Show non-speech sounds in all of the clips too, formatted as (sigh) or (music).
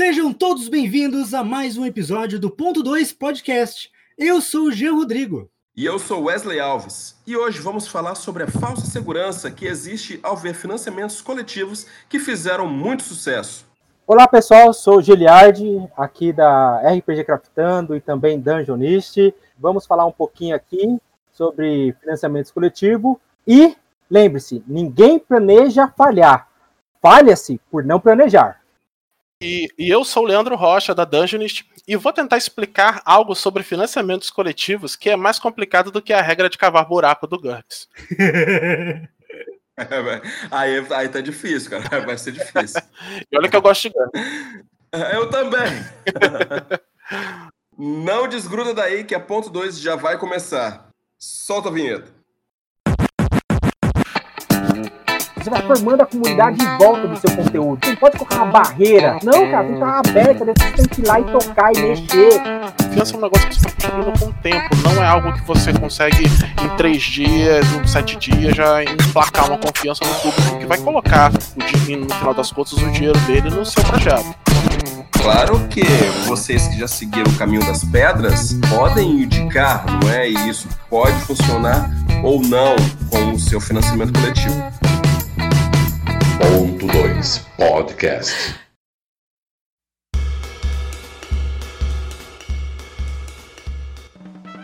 Sejam todos bem-vindos a mais um episódio do Ponto 2 Podcast. Eu sou o Jean Rodrigo. E eu sou Wesley Alves. E hoje vamos falar sobre a falsa segurança que existe ao ver financiamentos coletivos que fizeram muito sucesso. Olá pessoal, sou o Giliardi, aqui da RPG Craftando e também Dungeonist. Vamos falar um pouquinho aqui sobre financiamentos coletivos e lembre-se, ninguém planeja falhar. Falha-se por não planejar. E, e, eu sou o Leandro Rocha, da Dungeonist, e vou tentar explicar algo sobre financiamentos coletivos que é mais complicado do que a regra de cavar buraco do GURPS. (laughs) aí, aí tá difícil, cara. (laughs) Vai ser difícil. e olha que eu gosto de GURPS. (laughs) Eu também. Não desgruda daí que a ponto 2 já vai começar. Solta a vinheta. Você vai formando a comunidade em volta do seu conteúdo. Você não pode colocar uma barreira. Não, cara, tem que estar aberta, você tem que ir lá e tocar e mexer. Confiança é um negócio que você está construindo com o tempo. Não é algo que você consegue em três dias, em sete dias, já emplacar uma confiança no público que vai colocar o dinheiro, no final das contas, o dinheiro dele no seu projeto. Claro que vocês que já seguiram o caminho das pedras podem indicar, não é? E isso pode funcionar ou não com o seu financiamento coletivo. Ponto 2 Podcast.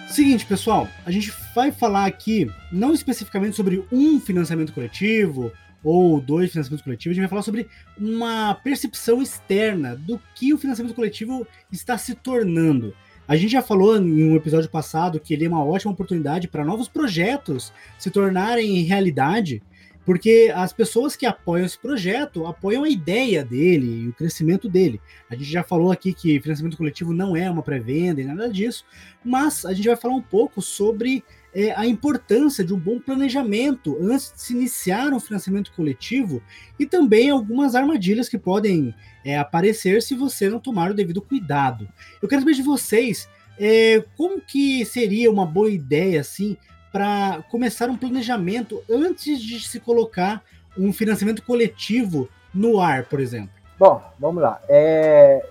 Seguinte, pessoal, a gente vai falar aqui não especificamente sobre um financiamento coletivo ou dois financiamentos coletivos, a gente vai falar sobre uma percepção externa do que o financiamento coletivo está se tornando. A gente já falou em um episódio passado que ele é uma ótima oportunidade para novos projetos se tornarem realidade porque as pessoas que apoiam esse projeto apoiam a ideia dele e o crescimento dele. A gente já falou aqui que financiamento coletivo não é uma pré-venda e nada disso, mas a gente vai falar um pouco sobre é, a importância de um bom planejamento antes de se iniciar um financiamento coletivo e também algumas armadilhas que podem é, aparecer se você não tomar o devido cuidado. Eu quero saber de vocês é, como que seria uma boa ideia assim para começar um planejamento antes de se colocar um financiamento coletivo no ar, por exemplo? Bom, vamos lá. É,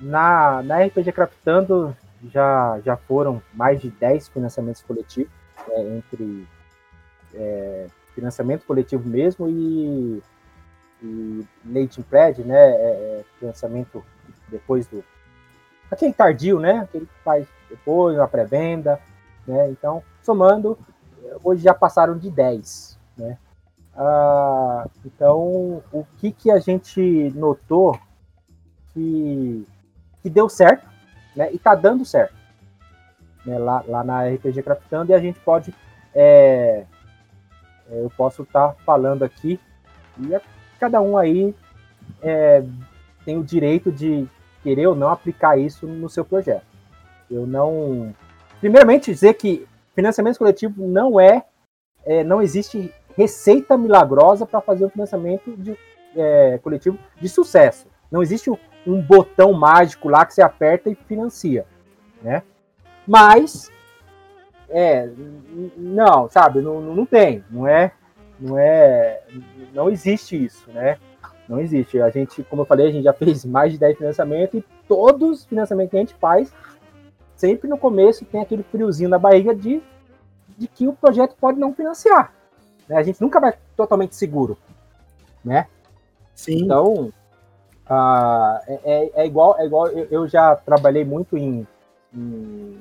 na, na RPG Craftando já, já foram mais de 10 financiamentos coletivos, é, entre é, financiamento coletivo mesmo e, e Late Pledge, né? É, é, financiamento depois do. Aquele tardio, né? Aquele que faz depois, uma pré-venda, né? Então, somando, hoje já passaram de 10, né? Ah, então, o que, que a gente notou que, que deu certo, né? E tá dando certo, né? Lá, lá na RPG Craftando e a gente pode, é, é eu posso estar tá falando aqui e cada um aí é, tem o direito de querer ou não aplicar isso no seu projeto. Eu não, primeiramente dizer que financiamento coletivo não é, é não existe receita milagrosa para fazer um financiamento de, é, coletivo de sucesso. Não existe um, botão mágico lá que você aperta e financia, né? Mas, é, não, sabe, não, não tem, não é, não é, não existe isso, né? Não existe. A gente, como eu falei, a gente já fez mais de 10 financiamentos e todos os financiamentos que a gente faz sempre no começo tem aquele friozinho na barriga de, de que o projeto pode não financiar. Né? A gente nunca vai totalmente seguro, né? Sim. Então, uh, é, é, igual, é igual eu, eu já trabalhei muito em, em,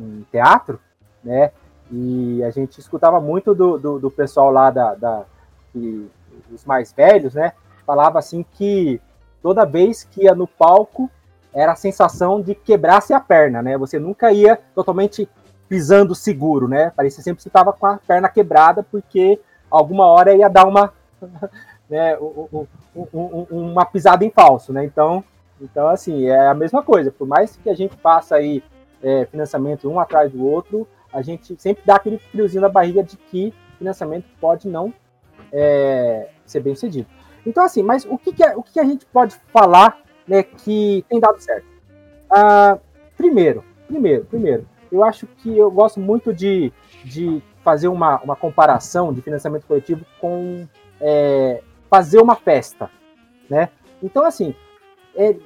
em, teatro, né? E a gente escutava muito do, do, do pessoal lá da, da que, os mais velhos, né? Falava assim que toda vez que ia no palco era a sensação de quebrasse a perna, né? Você nunca ia totalmente pisando seguro, né? Parecia sempre que você estava com a perna quebrada, porque alguma hora ia dar uma, (laughs) né, uma pisada em falso, né? Então, então, assim, é a mesma coisa. Por mais que a gente faça aí é, financiamento um atrás do outro, a gente sempre dá aquele friozinho na barriga de que financiamento pode não é, ser bem sucedido. Então, assim, mas o que, que, é, o que a gente pode falar né, que tem dado certo. Ah, primeiro, primeiro, primeiro, eu acho que eu gosto muito de, de fazer uma, uma comparação de financiamento coletivo com é, fazer uma festa, né? Então, assim, é,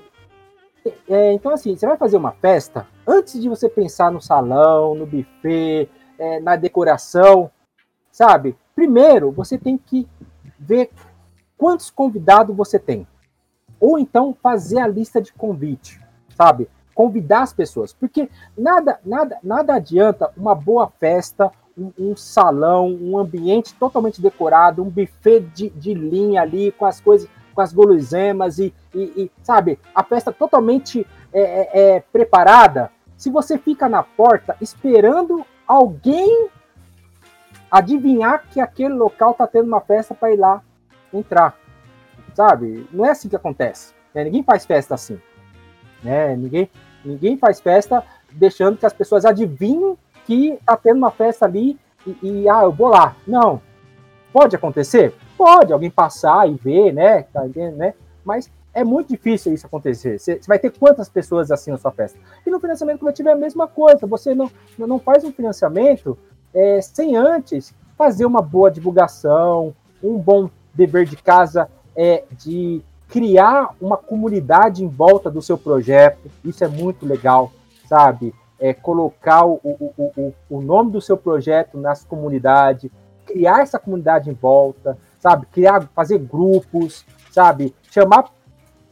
é, então, assim, você vai fazer uma festa, antes de você pensar no salão, no buffet, é, na decoração, sabe? Primeiro, você tem que ver quantos convidados você tem. Ou então fazer a lista de convite, sabe? Convidar as pessoas. Porque nada, nada, nada adianta uma boa festa, um, um salão, um ambiente totalmente decorado, um buffet de, de linha ali, com as coisas com as guloseimas e, e, e, sabe, a festa totalmente é, é, é, preparada. Se você fica na porta esperando alguém adivinhar que aquele local tá tendo uma festa para ir lá entrar, sabe? Não é assim que acontece. Né? Ninguém faz festa assim, né? Ninguém, ninguém faz festa deixando que as pessoas adivinhem que tá tendo uma festa ali e, e ah, eu vou lá. Não, pode acontecer, Pode alguém passar e ver, né? Tá entendendo, né? Mas é muito difícil isso acontecer. Você vai ter quantas pessoas assim na sua festa? E no financiamento coletivo é a mesma coisa. Você não, não faz um financiamento é, sem antes fazer uma boa divulgação, um bom dever de casa é, de criar uma comunidade em volta do seu projeto. Isso é muito legal, sabe? É, colocar o, o, o, o nome do seu projeto nas comunidades, criar essa comunidade em volta, sabe? Criar, fazer grupos, sabe? Chamar,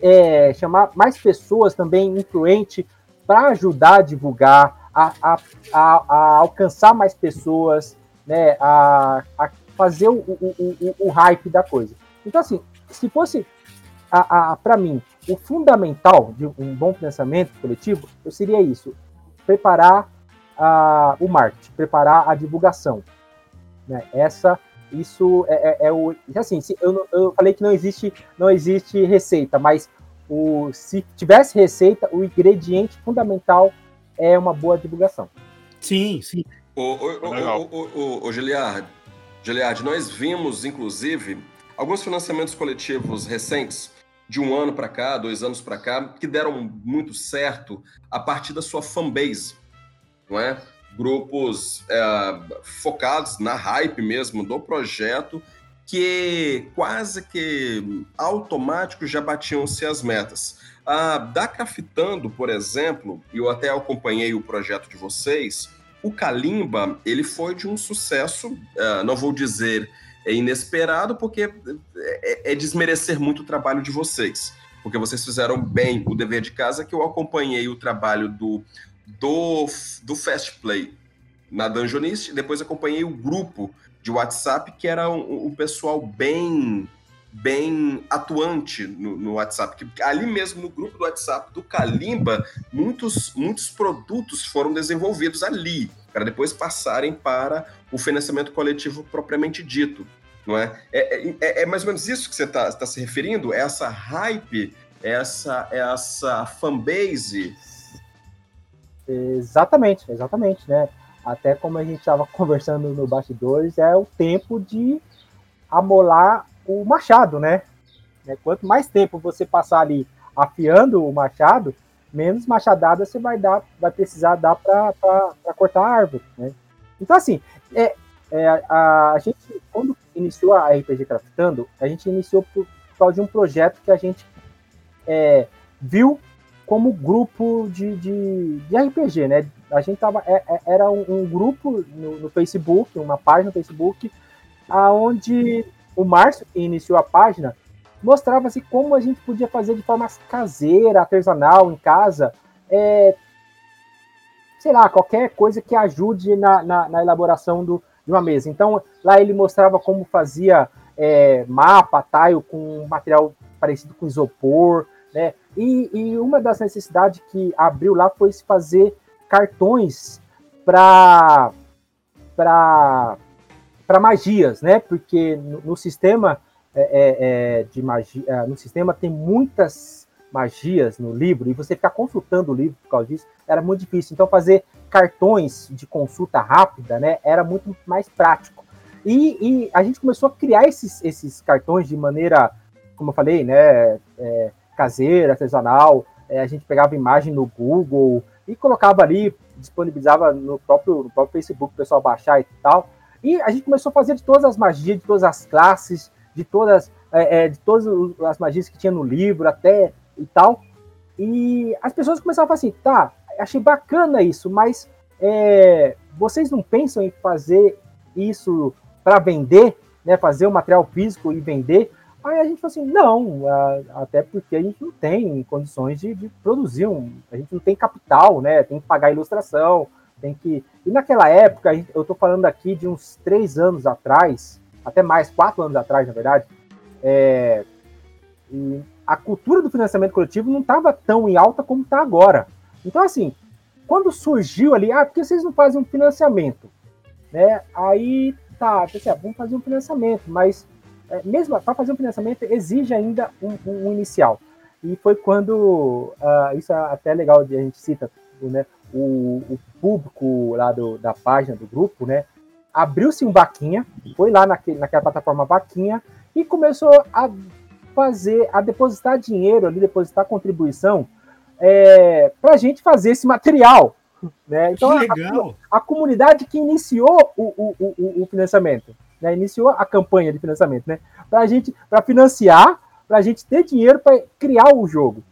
é, chamar mais pessoas também influentes para ajudar a divulgar, a, a, a, a, alcançar mais pessoas, né? A, a fazer o, o, o, o, hype da coisa. Então, assim, se fosse a, a, para mim o fundamental de um bom pensamento coletivo, eu seria isso: preparar a, o marketing, preparar a divulgação. Né? Essa isso é, é, é o. Assim, se, eu, eu falei que não existe, não existe receita, mas o, se tivesse receita, o ingrediente fundamental é uma boa divulgação. Sim, sim. Ô, ô, ô, Giliard, Giliard, nós vimos, inclusive, alguns financiamentos coletivos recentes, de um ano para cá, dois anos para cá, que deram muito certo a partir da sua fanbase, não é? grupos é, focados na hype mesmo do projeto, que quase que automático já batiam-se as metas. A da Cafitando, por exemplo, eu até acompanhei o projeto de vocês, o Kalimba, ele foi de um sucesso, uh, não vou dizer é inesperado, porque é, é, desmerecer muito o trabalho de vocês. Porque vocês fizeram bem o dever de casa, que eu acompanhei o trabalho do do, do Fast Play na Dungeonist, depois acompanhei o grupo de WhatsApp, que era um, um pessoal bem bem atuante no, no, WhatsApp. Que ali mesmo no grupo do WhatsApp do Kalimba, muitos, muitos produtos foram desenvolvidos ali, para depois passarem para o financiamento coletivo propriamente dito. Não é? É, é, é mais ou menos isso que você está tá se referindo? É essa hype, essa, essa fanbase Exatamente, exatamente, né? Até como a gente estava (laughs) conversando no bastidores, é o tempo de amolar o machado, né? É, quanto mais tempo você passar ali afiando o machado, menos machadada você vai dar, vai precisar dar para cortar a árvore, né? Então assim, é, é a, a, gente quando iniciou a RPG Craftando, a gente iniciou por, causa de um projeto que a gente é, viu como grupo de, de, de, RPG, né? A gente tava, é, é, era um, um grupo no, no, Facebook, uma página no Facebook, aonde o Márcio, que iniciou a página, mostrava-se como a gente podia fazer de forma caseira, artesanal, em casa, é, sei lá, qualquer coisa que ajude na, na, na, elaboração do, de uma mesa. Então, lá ele mostrava como fazia é, mapa, tile com material parecido com isopor, né? E, e uma das necessidades que abriu lá foi se fazer cartões para para magias, né? Porque no, no sistema é, é, é, de magia, é, no sistema tem muitas magias no livro e você ficar consultando o livro por causa disso era muito difícil. Então fazer cartões de consulta rápida, né? Era muito mais prático. E, e a gente começou a criar esses, esses cartões de maneira, como eu falei, né? É, caseira, artesanal. É, a gente pegava imagem no Google e colocava ali, disponibilizava no próprio, no próprio Facebook, o pessoal baixar e tal. E a gente começou a fazer de todas as magias, de todas as classes, de todas, é, é, de todas as magias que tinha no livro, até e tal. E as pessoas começaram a falar assim, tá, achei bacana isso, mas é, vocês não pensam em fazer isso para vender, né? Fazer o material físico e vender? Aí a gente falou assim, não, até porque a gente não tem condições de, de, produzir um, a gente não tem capital, né? Tem que pagar ilustração, tem que. E naquela época, eu estou falando aqui de uns três anos atrás, até mais, quatro anos atrás, na verdade, é, a cultura do financiamento coletivo não estava tão em alta como está agora. Então, assim, quando surgiu ali, ah, por que vocês não fazem um financiamento? Né? Aí, tá, pensei, ah, vamos fazer um financiamento, mas é, mesmo para fazer um financiamento exige ainda um, um, um inicial. E foi quando, uh, isso é até legal de a gente cita, né, o, o público lá do, da página do grupo, né, abriu-se um vaquinha, foi lá naquele, naquela plataforma vaquinha e começou a fazer, a depositar dinheiro ali, depositar contribuição é, para a gente fazer esse material. Né? Então, a, a, comunidade que iniciou o, o, o, o financiamento, né? iniciou a campanha de financiamento, né? para a gente, para financiar, para a gente ter dinheiro para criar o jogo.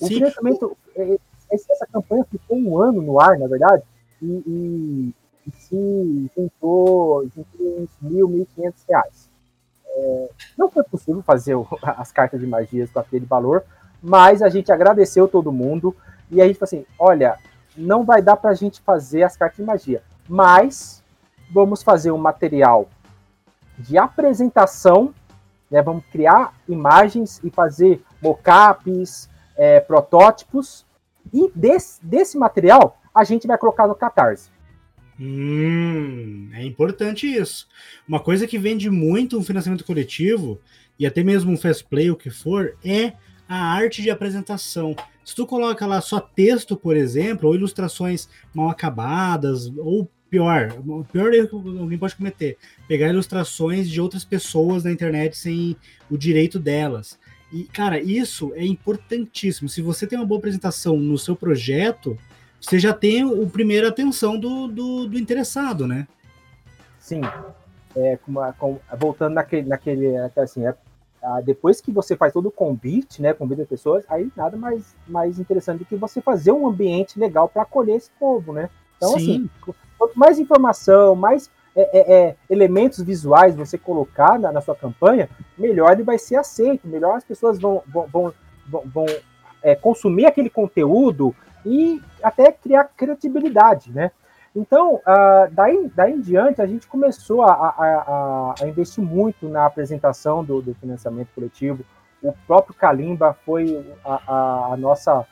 O Sim. financiamento, é, essa campanha ficou um ano no ar, na verdade, e, e, e se juntou, juntou uns mil, mil e quinhentos reais. Não foi possível fazer o, (laughs) as cartas de magias com aquele valor, mas a gente agradeceu todo mundo e a gente falou assim: olha, não vai dar para a gente fazer as cartas de magia, mas vamos fazer um material de apresentação, né? Vamos criar imagens e fazer mockups, é, protótipos e desse, desse material a gente vai colocar no Catarse. Hum, é importante isso. Uma coisa que vende muito um financiamento coletivo, e até mesmo um fast play, o que for, é a arte de apresentação. Se tu coloca lá só texto, por exemplo, ou ilustrações mal acabadas, ou pior, o pior erro que alguém pode cometer, pegar ilustrações de outras pessoas na internet sem o direito delas. E, cara, isso é importantíssimo. Se você tem uma boa apresentação no seu projeto, você já tem o primeira atenção do, do, do interessado, né? Sim. É, com, com, voltando naquele, naquele assim, é, depois que você faz todo o convite, né, convida as pessoas, aí nada mais, mais interessante do que você fazer um ambiente legal para acolher esse povo, né? Então, Sim. assim, quanto mais informação, mais é, é, é, elementos visuais você colocar na, na, sua campanha, melhor ele vai ser aceito, melhor as pessoas vão, vão, vão, vão é, consumir aquele conteúdo e até criar credibilidade, né? Então, uh, daí, daí em diante, a gente começou a, a, a, a investir muito na apresentação do, do, financiamento coletivo. O próprio Kalimba foi a, nossa,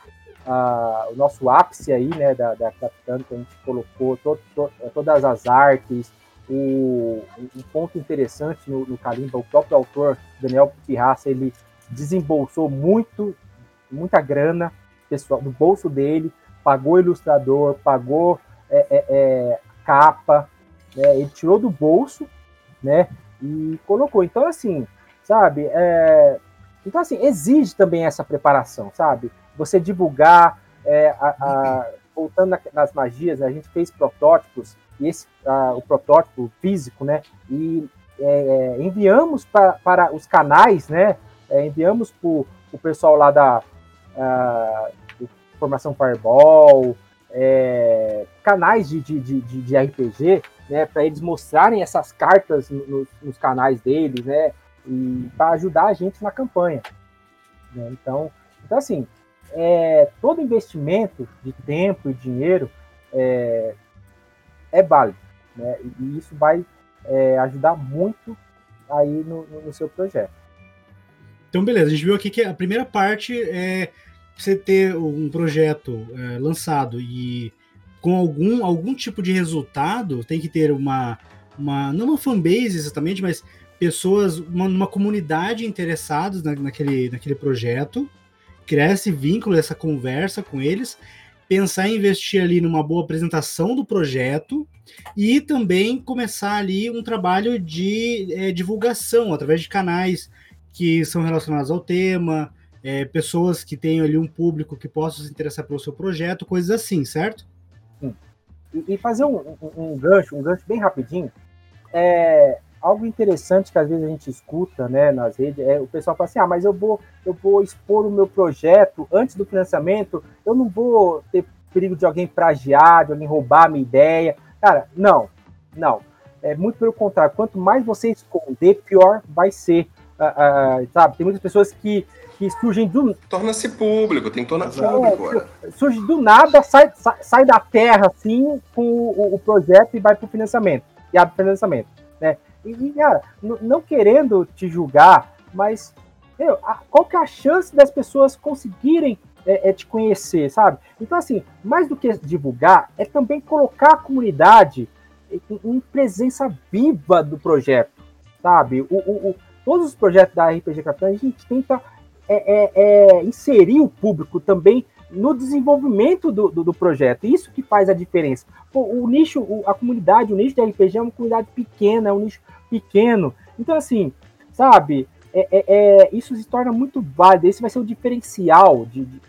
o nosso ápice aí, né, da, da Capitano, que a gente colocou to, to, todas as artes. O, um ponto interessante no, no Kalimba, o próprio autor, Daniel Pirraça, ele desembolsou muito, muita grana pessoal do bolso dele, pagou ilustrador, pagou é, é, é, capa, né? ele tirou do bolso, né? E colocou. Então, assim, sabe? É... Então, assim, exige também essa preparação, sabe? Você divulgar, é, a, a... voltando nas magias, a gente fez protótipos, e esse, a, o protótipo físico, né? E é, enviamos pra, para os canais, né? enviamos para o pessoal lá da, Formação Fireball, é, canais de, de, de, de, RPG, né, para eles mostrarem essas cartas no, nos canais deles, né, e para ajudar a gente na campanha. Né? Então, então, assim, é, todo investimento de tempo e dinheiro é, é válido, né, e isso vai é, ajudar muito aí no, no seu projeto. Então, beleza, a gente viu aqui que a primeira parte é você ter um projeto é, lançado e com algum, algum tipo de resultado, tem que ter uma, uma não uma fanbase exatamente, mas pessoas, uma, uma comunidade interessadas na, naquele, naquele projeto, criar esse vínculo, essa conversa com eles, pensar em investir ali numa boa apresentação do projeto e também começar ali um trabalho de é, divulgação através de canais que são relacionados ao tema, é, pessoas que tenham ali um público que possa se interessar pelo seu projeto, coisas assim, certo? Sim. E, e fazer um, um, um, gancho, um gancho bem rapidinho. É, algo interessante que às vezes a gente escuta, né, nas redes, é o pessoal fala assim: "Ah, mas eu vou eu vou expor o meu projeto antes do financiamento, eu não vou ter perigo de alguém plagiar, de alguém roubar a minha ideia". Cara, não. Não. É muito pelo contrário, quanto mais você esconder, pior vai ser. Uh, uh, sabe? Tem muitas pessoas que, que surgem do. Torna-se público, tem que tornar público. É, surge do nada, sai, sai, sai, da terra assim com o, o projeto e vai para o financiamento. E abre financiamento. Né? E, cara, não querendo te julgar, mas meu, a, qual que é a chance das pessoas conseguirem é, é, te conhecer, sabe? Então, assim, mais do que divulgar, é também colocar a comunidade em, em presença viva do projeto, sabe? O, o, o, todos os projetos da RPG Capitã, a gente tenta é, é, é, inserir o público também no desenvolvimento do, do, do, projeto. Isso que faz a diferença. Pô, o nicho, o, a comunidade, o nicho da RPG é uma comunidade pequena, é um nicho pequeno. Então, assim, sabe, é, é, é, isso se torna muito válido. Esse vai ser o diferencial de, de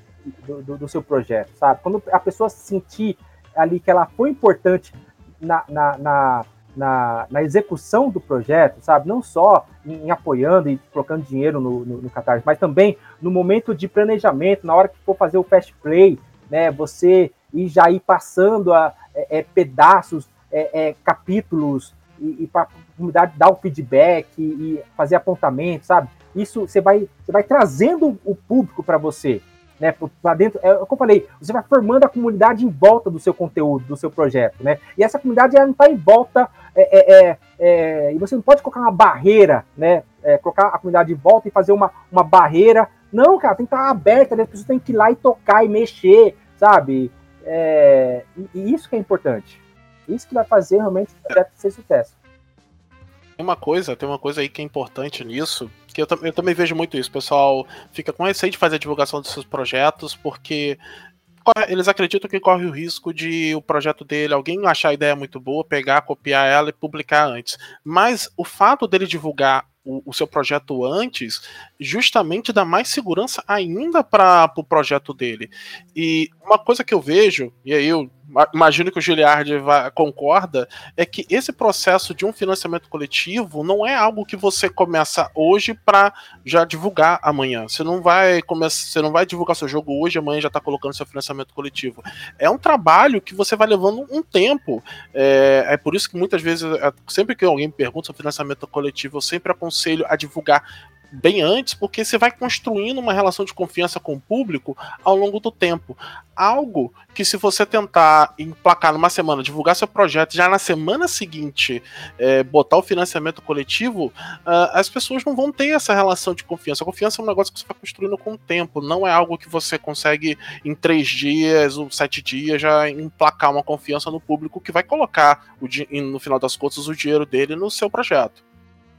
do, do, seu projeto, sabe? Quando a pessoa sentir ali que ela foi importante na, na, na, na, na execução do projeto, sabe? Não só em, em apoiando e colocando dinheiro no, no, no Catarse, mas também no momento de planejamento, na hora que for fazer o fast play, né? Você ir já ir passando a, é, é pedaços, é, é, capítulos e, e para a comunidade dar o feedback e, e fazer apontamento, sabe? Isso você vai, você vai trazendo o público para você, né? Para dentro, é o que eu falei, você vai formando a comunidade em volta do seu conteúdo, do seu projeto, né? E essa comunidade ela não está em volta, é, é, é, é, e você não pode colocar uma barreira, né? É, colocar a comunidade em volta e fazer uma, uma barreira. Não, cara, tem que estar aberta, né? as pessoas têm que ir lá e tocar e mexer, sabe? E, e isso que é importante. Isso que vai fazer realmente o projeto ser sucesso. Tem uma coisa, tem uma coisa aí que é importante nisso, que eu, eu também vejo muito isso. O pessoal fica com receio de fazer a divulgação dos seus projetos, porque eles acreditam que corre o risco de o projeto dele, alguém achar a ideia muito boa, pegar, copiar ela e publicar antes. Mas o fato dele divulgar o, o seu projeto antes, justamente dá mais segurança ainda para o pro projeto dele. E uma coisa que eu vejo, e aí eu imagino que o Giliard concorda, é que esse processo de um financiamento coletivo não é algo que você começa hoje para já divulgar amanhã. Você não vai começar, você não vai divulgar seu jogo hoje, amanhã já está colocando seu financiamento coletivo. É um trabalho que você vai levando um tempo. É, é por isso que muitas vezes, é, sempre que alguém me pergunta sobre financiamento coletivo, eu sempre aconselho a divulgar bem antes, porque você vai construindo uma relação de confiança com o público ao longo do tempo. Algo que, se você tentar emplacar numa semana, divulgar seu projeto, já na semana seguinte é, botar o financiamento coletivo, uh, as pessoas não vão ter essa relação de confiança. A confiança é um negócio que você vai construindo com o tempo, não é algo que você consegue em três dias ou sete dias já emplacar uma confiança no público que vai colocar, no final das contas, o dinheiro dele no seu projeto.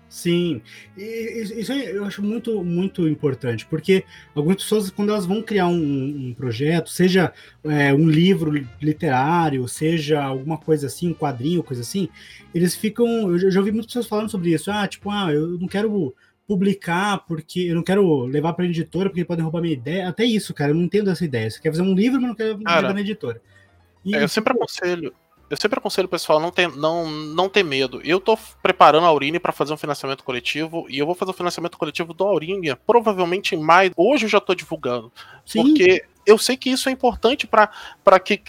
Sim, e isso eu acho muito, muito importante, porque algumas pessoas, quando elas vão criar um, um projeto, seja é, um livro literário, seja alguma coisa assim, um quadrinho, coisa assim, eles ficam. Eu já ouvi muitas pessoas falando sobre isso. Ah, tipo, ah, eu não quero publicar porque eu não quero levar para editora porque podem roubar minha ideia. Até isso, cara, eu não entendo essa ideia. Você quer fazer um livro, mas não quer levar na editora. E, é, eu sempre aconselho eu sempre aconselho o pessoal não ter, não, não ter medo. Eu tô preparando a Aurine para fazer um financiamento coletivo e eu vou fazer o um financiamento coletivo do Aurinha provavelmente em maio. Hoje eu já tô divulgando. Sim. Porque eu sei que isso é importante para que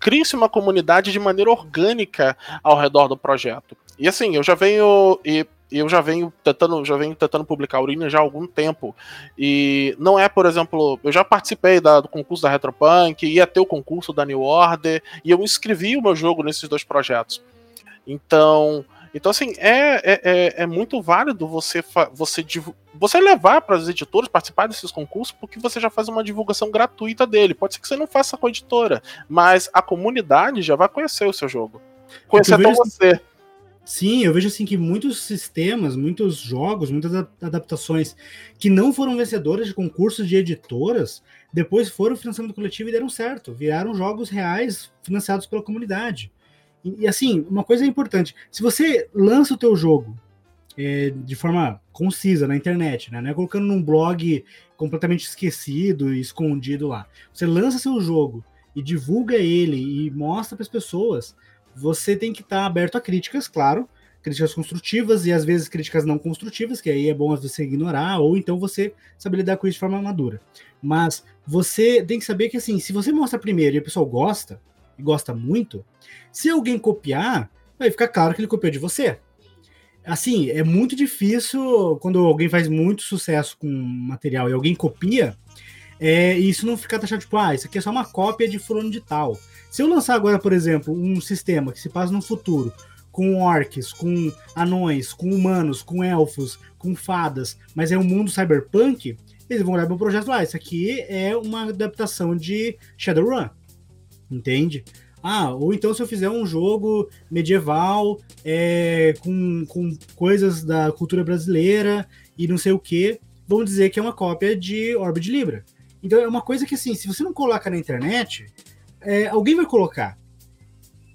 crie-se uma comunidade de maneira orgânica ao redor do projeto. E assim, eu já venho. E eu já venho tentando, já venho tentando publicar Urina já há algum tempo. E não é, por exemplo, eu já participei da, do concurso da Retropunk, ia ter o concurso da New Order, e eu inscrevi o meu jogo nesses dois projetos. Então, então assim, é, é, é, é muito válido você, você, você levar para as editoras participar desses concursos, porque você já faz uma divulgação gratuita dele. Pode ser que você não faça com a editora, mas a comunidade já vai conhecer o seu jogo. Conhecer até você. Sim, eu vejo assim que muitos sistemas, muitos jogos, muitas adaptações que não foram vencedoras de concursos de editoras, depois foram financiamento coletivo e deram certo, viraram jogos reais financiados pela comunidade. E, e assim, uma coisa importante, se você lança o teu jogo é, de forma concisa na internet, né, não é colocando num blog completamente esquecido e escondido lá, você lança seu jogo e divulga ele e mostra para as pessoas você tem que estar tá aberto a críticas, claro, críticas construtivas e às vezes críticas não construtivas, que aí é bom você ignorar, ou então você saber lidar com isso de forma madura. Mas você tem que saber que assim, se você mostra primeiro e o pessoal gosta, e gosta muito, se alguém copiar, vai ficar claro que ele copiou de você. Assim, é muito difícil quando alguém faz muito sucesso com material e alguém copia, é, isso não ficar taxado tipo, ah, isso aqui é só uma cópia de fulano de tal. Se eu lançar agora, por exemplo, um sistema que se passa no futuro, com orcs, com anões, com humanos, com elfos, com fadas, mas é um mundo cyberpunk, eles vão olhar para o projeto. Ah, isso aqui é uma adaptação de Shadowrun. Entende? Ah, ou então se eu fizer um jogo medieval é, com, com coisas da cultura brasileira e não sei o que, vão dizer que é uma cópia de Orb de Libra. Então é uma coisa que assim, se você não coloca na internet, é, alguém vai colocar.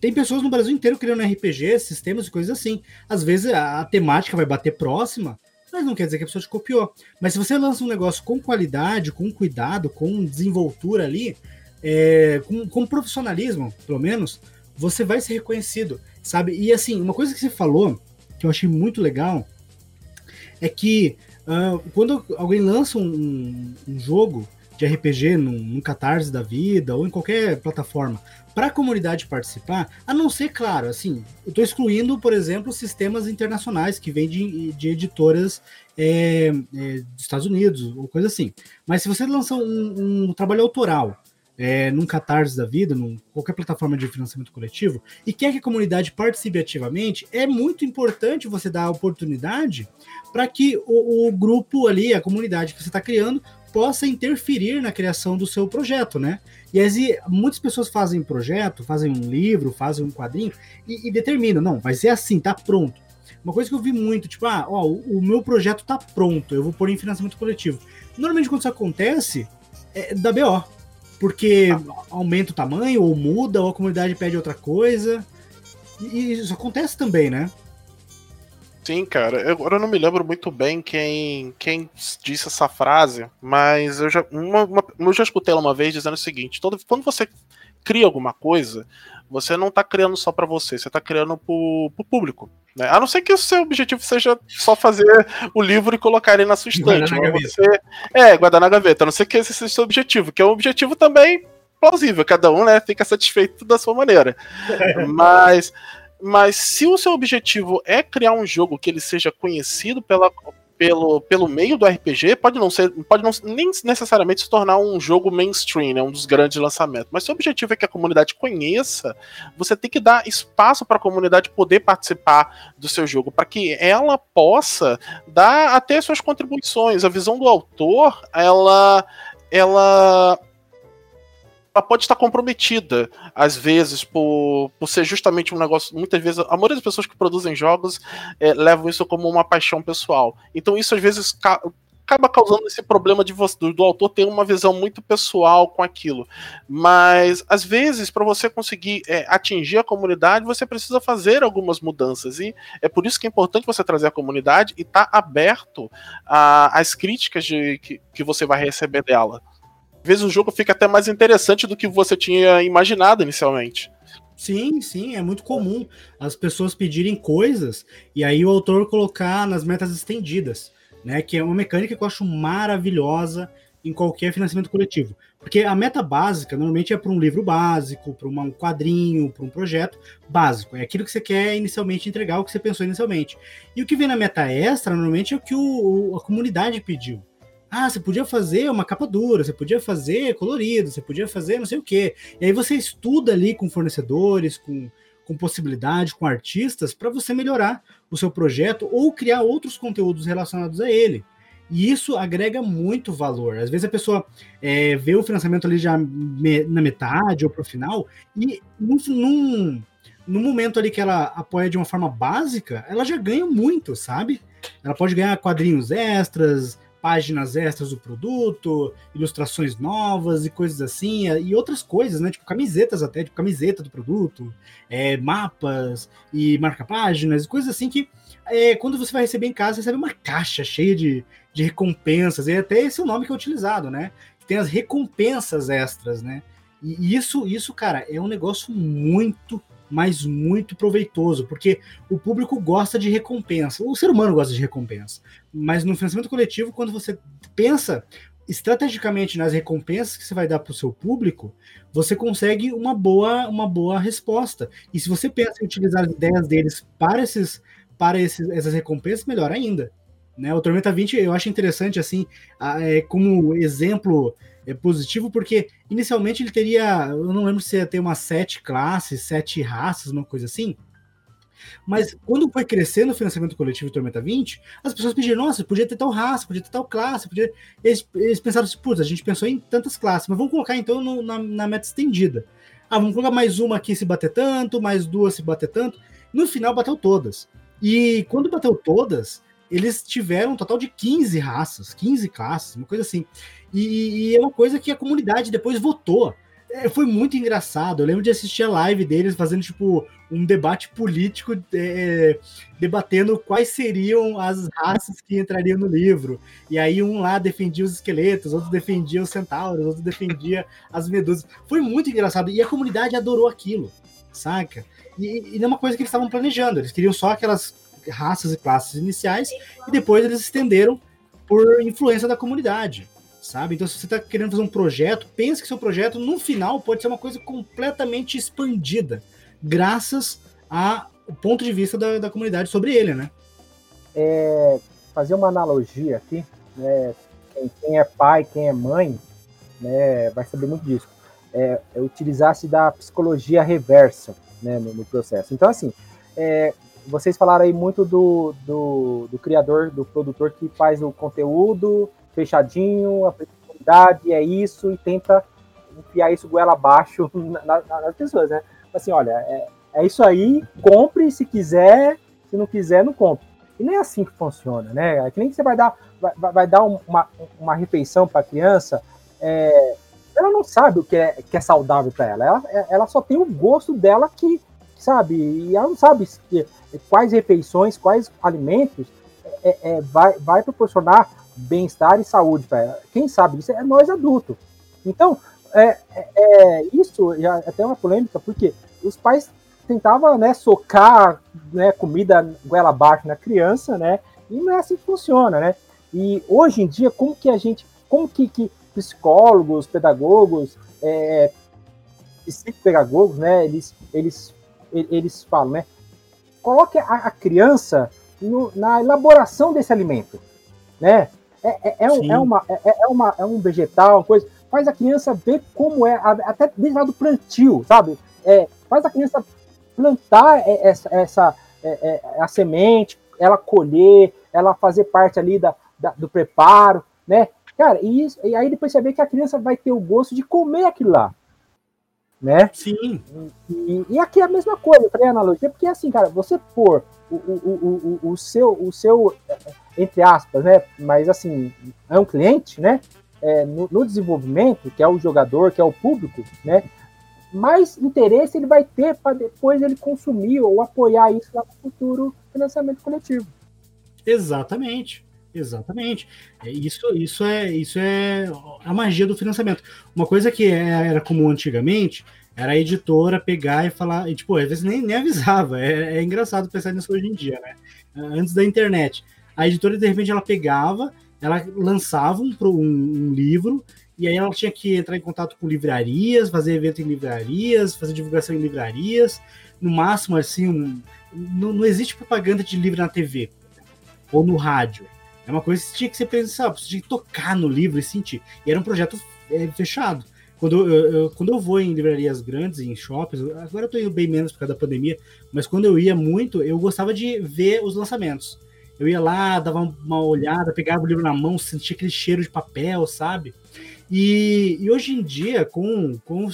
Tem pessoas no Brasil inteiro criando RPG, sistemas e coisas assim. Às vezes a, a temática vai bater próxima, mas não quer dizer que a pessoa te copiou. Mas se você lança um negócio com qualidade, com cuidado, com desenvoltura ali, é, com, com profissionalismo, pelo menos, você vai ser reconhecido, sabe? E assim, uma coisa que você falou, que eu achei muito legal, é que uh, quando alguém lança um, um jogo de RPG num Catarse da vida ou em qualquer plataforma para a comunidade participar, a não ser, claro, assim, eu estou excluindo, por exemplo, sistemas internacionais que vêm de, de editoras é, é, dos Estados Unidos ou coisa assim. Mas se você lança um, um trabalho autoral é, num Catarse da vida, num qualquer plataforma de financiamento coletivo, e quer que a comunidade participe ativamente, é muito importante você dar a oportunidade para que o, o, grupo ali, a comunidade que você está criando, possa interferir na criação do seu projeto, né? E aí, muitas pessoas fazem projeto, fazem um livro, fazem um quadrinho e, e determinam, não, vai ser assim, tá pronto. Uma coisa que eu vi muito, tipo, ah, ó, o, o meu projeto tá pronto, eu vou pôr em financiamento coletivo. Normalmente, quando isso acontece, é da BO porque aumenta o tamanho, ou muda, ou a comunidade pede outra coisa. E isso acontece também, né? Sim, cara. Agora eu não me lembro muito bem quem, quem disse essa frase, mas eu já, uma, uma, eu já escutei ela uma vez dizendo o seguinte: todo, quando você cria alguma coisa, você não está criando só para você, você está criando para o público. Né? A não ser que o seu objetivo seja só fazer o livro e colocar ele na sua estante. Você, é, guardar na gaveta. A não ser que esse seja o seu objetivo, que é um objetivo também plausível. Cada um né, fica satisfeito da sua maneira. (laughs) Mas. Mas se o seu objetivo é criar um jogo que ele seja conhecido pela, pelo, pelo meio do RPG, pode não ser, pode não nem necessariamente se tornar um jogo mainstream, né, um dos grandes lançamentos. Mas se o objetivo é que a comunidade conheça, você tem que dar espaço para a comunidade poder participar do seu jogo, para que ela possa dar até suas contribuições. A visão do autor, ela ela ela pode estar comprometida, às vezes, por, por ser justamente um negócio. Muitas vezes, a maioria das pessoas que produzem jogos é, levam isso como uma paixão pessoal. Então, isso às vezes ca acaba causando esse problema de você, do, do, autor ter uma visão muito pessoal com aquilo. Mas, às vezes, para você conseguir é, atingir a comunidade, você precisa fazer algumas mudanças. E é por isso que é importante você trazer a comunidade e estar tá aberto às críticas de, que, que você vai receber dela vezes o jogo fica até mais interessante do que você tinha imaginado inicialmente. Sim, sim, é muito comum as pessoas pedirem coisas e aí o autor colocar nas metas estendidas, né? Que é uma mecânica que eu acho maravilhosa em qualquer financiamento coletivo. Porque a meta básica normalmente é para um livro básico, para um quadrinho, para um projeto básico. É aquilo que você quer inicialmente entregar, o que você pensou inicialmente. E o que vem na meta extra normalmente é o que o, a comunidade pediu. Ah, você podia fazer uma capa dura, você podia fazer colorido, você podia fazer não sei o quê. E aí você estuda ali com fornecedores, com, com possibilidade, com artistas, para você melhorar o seu projeto ou criar outros conteúdos relacionados a ele. E isso agrega muito valor. Às vezes a pessoa é, vê o financiamento ali já me, na metade ou para o final, e num, num, no momento ali que ela apoia de uma forma básica, ela já ganha muito, sabe? Ela pode ganhar quadrinhos extras, páginas extras do produto, ilustrações novas e coisas assim, e outras coisas, né? Tipo camisetas até, tipo camiseta do produto, é, mapas e marca-páginas, coisas assim que é, quando você vai receber em casa, recebe uma caixa cheia de, de recompensas, e até esse é o nome que é utilizado, né? Tem as recompensas extras, né? E isso, isso, cara, é um negócio muito mas muito proveitoso, porque o público gosta de recompensa. O ser humano gosta de recompensa. Mas no financiamento coletivo, quando você pensa estrategicamente nas recompensas que você vai dar para o seu público, você consegue uma boa, uma boa resposta. E se você pensa em utilizar as ideias deles para, esses, para esses, essas recompensas, melhor ainda. Né? O Tormenta 20 eu acho interessante assim, é, como exemplo é, positivo, porque inicialmente ele teria, eu não lembro se ia ter umas sete classes, sete raças, uma coisa assim. Mas quando foi crescendo o financiamento coletivo do Tormenta 20, as pessoas pediram, nossa, podia ter tal raça, podia ter tal classe, podia... Eles, eles pensaram assim, putz, a gente pensou em tantas classes, mas vamos colocar então no, na, na meta estendida. Ah, vamos colocar mais uma aqui se bater tanto, mais duas se bater tanto. No final bateu todas. E quando bateu todas, eles tiveram um total de 15 raças, 15 classes, uma coisa assim. E, e é uma coisa que a comunidade depois votou. É, foi muito engraçado. Eu lembro de assistir a live deles fazendo, tipo, um debate político, é, debatendo quais seriam as raças que entrariam no livro. E aí um lá defendia os esqueletos, outro defendia os centauros, outro defendia as medusas. Foi muito engraçado. E a comunidade adorou aquilo, saca? E, e é uma coisa que eles estavam planejando. Eles queriam só aquelas raças e classes iniciais, e depois eles estenderam por influência da comunidade, sabe? Então, se você está querendo fazer um projeto, pense que seu projeto, no final, pode ser uma coisa completamente expandida, graças ao ponto de vista da, da comunidade sobre ele, né? É, fazer uma analogia aqui, né? Quem, quem, é pai, quem é mãe, né, vai saber muito disso. É, é utilizar-se da psicologia reversa né, no, no, processo. Então, assim, é, vocês falaram aí muito do, do, do, criador, do produtor que faz o conteúdo fechadinho, a profundidade, é isso, e tenta enfiar isso goela abaixo (laughs) na, na, nas pessoas, né? Assim, olha, é, é isso aí, compre se quiser, se não quiser, não compre. E não é assim que funciona, né? É que nem que você vai dar, vai, vai dar uma, uma refeição para a criança, é, ela não sabe o que é, que é saudável para ela. ela. Ela só tem o gosto dela que, sabe, e ela não sabe quais refeições, quais alimentos é, é, vai, vai proporcionar bem-estar e saúde para ela. Quem sabe disso é nós adultos. Então, é, é, é isso já é até uma polêmica, porque os pais tentavam né, socar né, comida goela abaixo na criança, né? E não é assim que funciona, né? E hoje em dia, como que a gente, como que, que psicólogos, pedagogos, é, psicopedagogos, né? Eles, eles, eles falam, né? coloque a, a criança no, na elaboração desse alimento, né? É, é, é, um, é, uma, é, é, uma, é um vegetal, uma coisa. Faz a criança ver como é, até desde lá do plantio, sabe? É, faz a criança plantar essa, essa é, é, a semente, ela colher, ela fazer parte ali da, da, do preparo, né? Cara, e, isso, e aí depois você vê que a criança vai ter o gosto de comer aquilo lá né? Sim. E, e, aqui é a mesma coisa, para analogia, porque assim, cara, você pôr o, o, o, o, seu, o seu, entre aspas, né? Mas assim, é um cliente, né? É, no, no, desenvolvimento, que é o jogador, que é o público, né? Mais interesse ele vai ter para depois ele consumir ou apoiar isso lá no futuro financiamento coletivo. Exatamente. Exatamente. É, isso, isso, é, isso é a magia do financiamento. Uma coisa que é, era comum antigamente era a editora pegar e falar, e, tipo, às vezes nem, nem avisava. É, é engraçado pensar nisso hoje em dia, né? Antes da internet. A editora, de repente, ela pegava, ela lançava um, um, um livro, e aí ela tinha que entrar em contato com livrarias, fazer evento em livrarias, fazer divulgação em livrarias. No máximo, assim, um, não, não existe propaganda de livro na TV ou no rádio. É uma coisa que tinha que ser pensado, você tinha que tocar no livro e sentir. E era um projeto é, fechado. Quando eu, eu, quando eu vou em livrarias grandes, em shoppings, agora eu tô indo bem menos por causa da pandemia, mas quando eu ia muito, eu gostava de ver os lançamentos. Eu ia lá, dava uma olhada, pegava o livro na mão, sentia aquele cheiro de papel, sabe? E, e, hoje em dia, com, com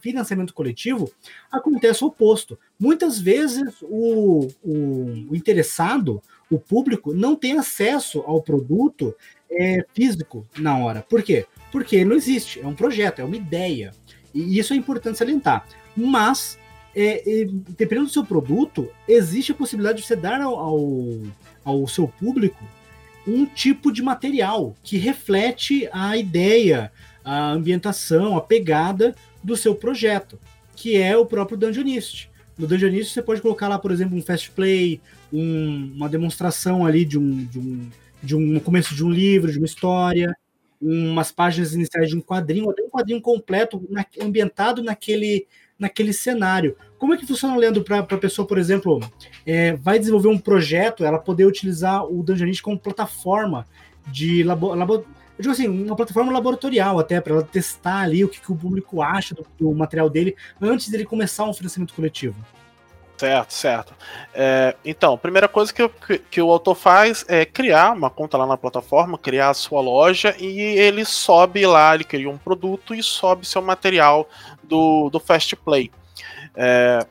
financiamento coletivo, acontece o oposto. Muitas vezes o, o, o interessado, o público não tem acesso ao produto é, físico na hora. Por quê? Porque não existe, é um projeto, é uma ideia. E isso é importante salientar. Mas, é, é, dependendo do seu produto, existe a possibilidade de você dar ao, ao, ao seu público um tipo de material que reflete a ideia, a ambientação, a pegada do seu projeto, que é o próprio Dungeonist. no Dungeonist você pode colocar lá, por exemplo, um fast play, um, uma demonstração ali de um, de um de um começo de um livro, de uma história, umas páginas iniciais de um quadrinho, até um quadrinho completo na, ambientado naquele, naquele cenário. Como é que funciona, Leandro, para a pessoa, por exemplo, é, vai desenvolver um projeto, ela poder utilizar o Dungeonist como plataforma de labo, labo, eu digo assim, uma plataforma laboratorial até, para ela testar ali o que, que o público acha do, do, material dele antes dele começar um financiamento coletivo. Certo, certo. É, então, a primeira coisa que, que, que, o autor faz é criar uma conta lá na plataforma, criar a sua loja e ele sobe lá, ele cria um produto e sobe seu material do, do Fast Play. É,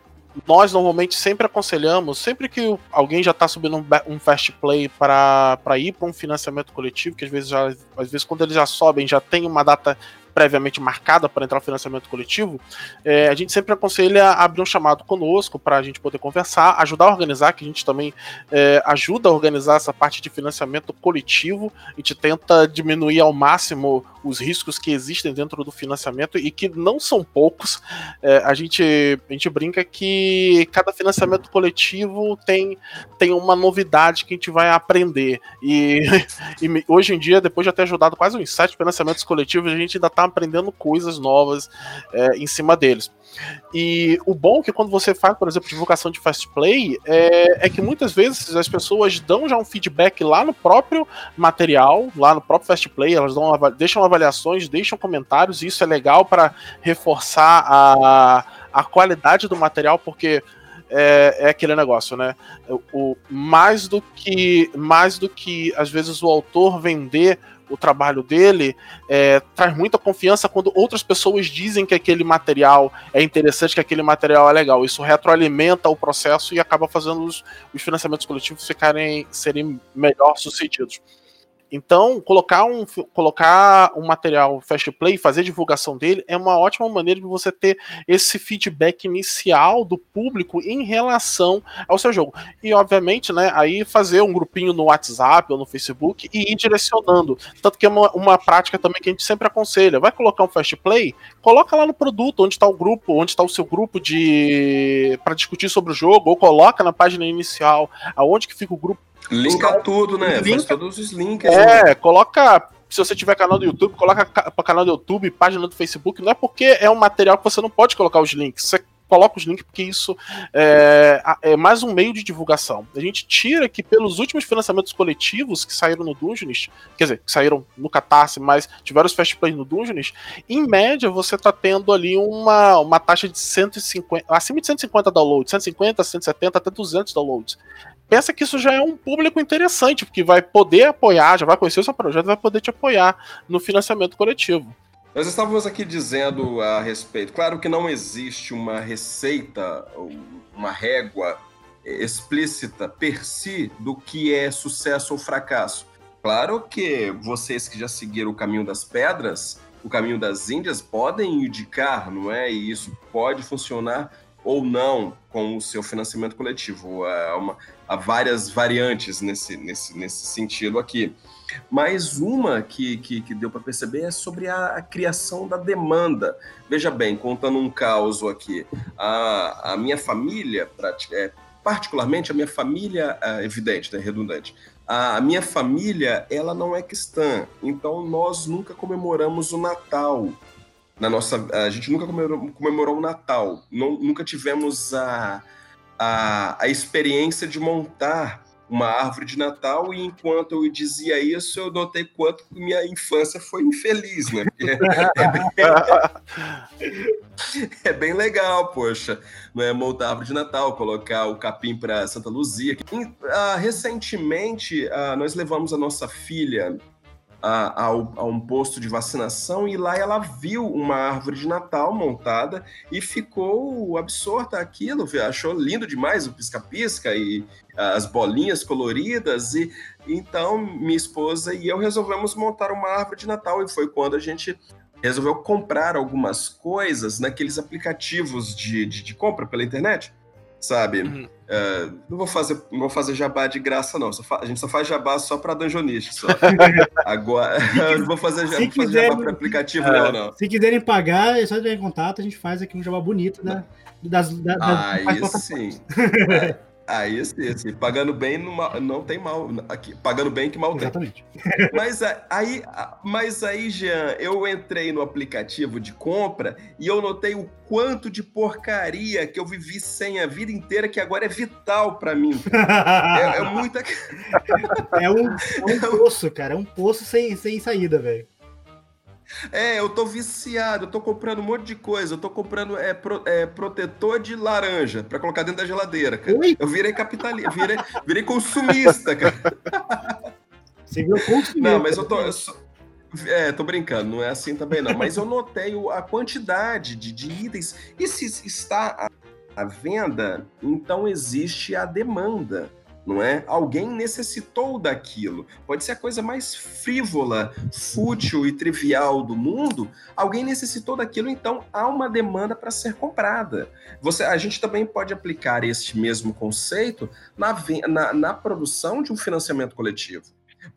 nós normalmente sempre aconselhamos, sempre que alguém já está subindo um, um, fast play para ir para um financiamento coletivo, que às vezes, já, às vezes quando eles já sobem já tem uma data previamente marcada para entrar no financiamento coletivo, é, a gente sempre aconselha abrir um chamado conosco para a gente poder conversar, ajudar a organizar, que a gente também é, ajuda a organizar essa parte de financiamento coletivo, a gente tenta diminuir ao máximo os riscos que existem dentro do financiamento e que não são poucos. É, a, gente, a gente brinca que cada financiamento coletivo tem, tem uma novidade que a gente vai aprender. E, (laughs) e hoje em dia, depois de ter ajudado quase uns sete financiamentos coletivos, a gente ainda está aprendendo coisas novas é, em cima deles. E o bom é que quando você faz, por exemplo, divulgação de fast play, é, é, que muitas vezes as pessoas dão já um feedback lá no próprio material, lá no próprio fast play, elas dão, deixam avaliações, deixam comentários, e isso é legal para reforçar a, a qualidade do material, porque é, é, aquele negócio, né? O, mais do que mais do que às vezes o autor vender o trabalho dele é, traz muita confiança quando outras pessoas dizem que aquele material é interessante, que aquele material é legal. Isso retroalimenta o processo e acaba fazendo os, os financiamentos coletivos ficarem serem melhor sucedidos. Então, colocar um, colocar um material fast play, fazer divulgação dele, é uma ótima maneira de você ter esse feedback inicial do público em relação ao seu jogo. E, obviamente, né, aí fazer um grupinho no WhatsApp ou no Facebook e ir direcionando. Tanto que é uma, uma prática também que a gente sempre aconselha. Vai colocar um fast play, coloca lá no produto onde está o grupo, onde está o seu grupo de para discutir sobre o jogo, ou coloca na página inicial, aonde que fica o grupo Linka tudo, né? Linka, Faz todos os links. É, né? coloca. Se você tiver canal do YouTube, coloca para canal do YouTube, página do Facebook. Não é porque é um material que você não pode colocar os links. Você coloca os links porque isso é, é, mais um meio de divulgação. A gente tira que pelos últimos financiamentos coletivos que saíram no Dungeons, quer dizer, que saíram no Catarse, mas tiveram os fast plays no Dungeons, em média você está tendo ali uma, uma taxa de 150, acima de 150 downloads, 150, 170, até 200 downloads pensa que isso já é um público interessante, porque vai poder apoiar, já vai conhecer o seu projeto, vai poder te apoiar no financiamento coletivo. Nós estávamos aqui dizendo a respeito, claro que não existe uma receita, uma régua explícita per si do que é sucesso ou fracasso. Claro que vocês que já seguiram o caminho das pedras, o caminho das Índias, podem indicar, não é? E isso pode funcionar ou não com o seu financiamento coletivo. Há, uma, há várias variantes nesse, nesse, nesse sentido aqui. Mas uma que, que, que deu para perceber é sobre a, a, criação da demanda. Veja bem, contando um caos aqui, a, a minha família, é, particularmente a minha família, é evidente, né, redundante, a, a minha família, ela não é cristã, então nós nunca comemoramos o Natal. Na nossa, a gente nunca comemorou, comemorou o Natal, não, nunca tivemos a, a, a experiência de montar uma árvore de Natal e enquanto eu dizia isso, eu notei quanto minha infância foi infeliz, né? (laughs) É bem, legal, poxa, não é montar árvore de Natal, colocar o capim para Santa Luzia. Uh, recentemente, uh, nós levamos a nossa filha a, a, um posto de vacinação e lá ela viu uma árvore de Natal montada e ficou absorta aquilo, achou lindo demais o pisca-pisca e as bolinhas coloridas e então minha esposa e eu resolvemos montar uma árvore de Natal e foi quando a gente resolveu comprar algumas coisas naqueles aplicativos de, de, de compra pela internet sabe? Uhum. É, não vou fazer, não vou fazer jabá de graça, não. Fa, a gente só faz jabá só para Dungeonist. Só. (laughs) Agora, (laughs) não vou fazer, jabá, fazer jabá para aplicativo, não, não. Se quiserem pagar, é só entrar em contato, a gente faz aqui um jabá bonito, né? Das, das, das Aí sim. (laughs) É. Aí sim, pagando bem não, não tem mal. Aqui, pagando bem que mal Exatamente. tem. (laughs) Mas aí, mas aí, Jean, eu entrei no aplicativo de compra e eu notei o quanto de porcaria que eu vivi sem a vida inteira, que agora é vital para mim. (laughs) É, é muita. é um, (laughs) é um poço, cara. É um poço sem, sem saída, velho. É, eu tô viciado, eu tô comprando um monte de coisa. Eu tô comprando é, pro, é protetor de laranja para colocar dentro da geladeira, cara. Ui? Eu virei capitalista, virei, virei consumista, cara. Você viu consumista? Não, mas eu tô. Eu sou, é, tô brincando, não é assim também não. Mas eu notei a quantidade de, de itens. E se está à venda, então existe a demanda não é? Alguém necessitou daquilo. Pode ser a coisa mais frívola, fútil e trivial do mundo. Alguém necessitou daquilo, então há uma demanda para ser comprada. Você, a gente também pode aplicar este mesmo conceito na, na, na produção de um financiamento coletivo.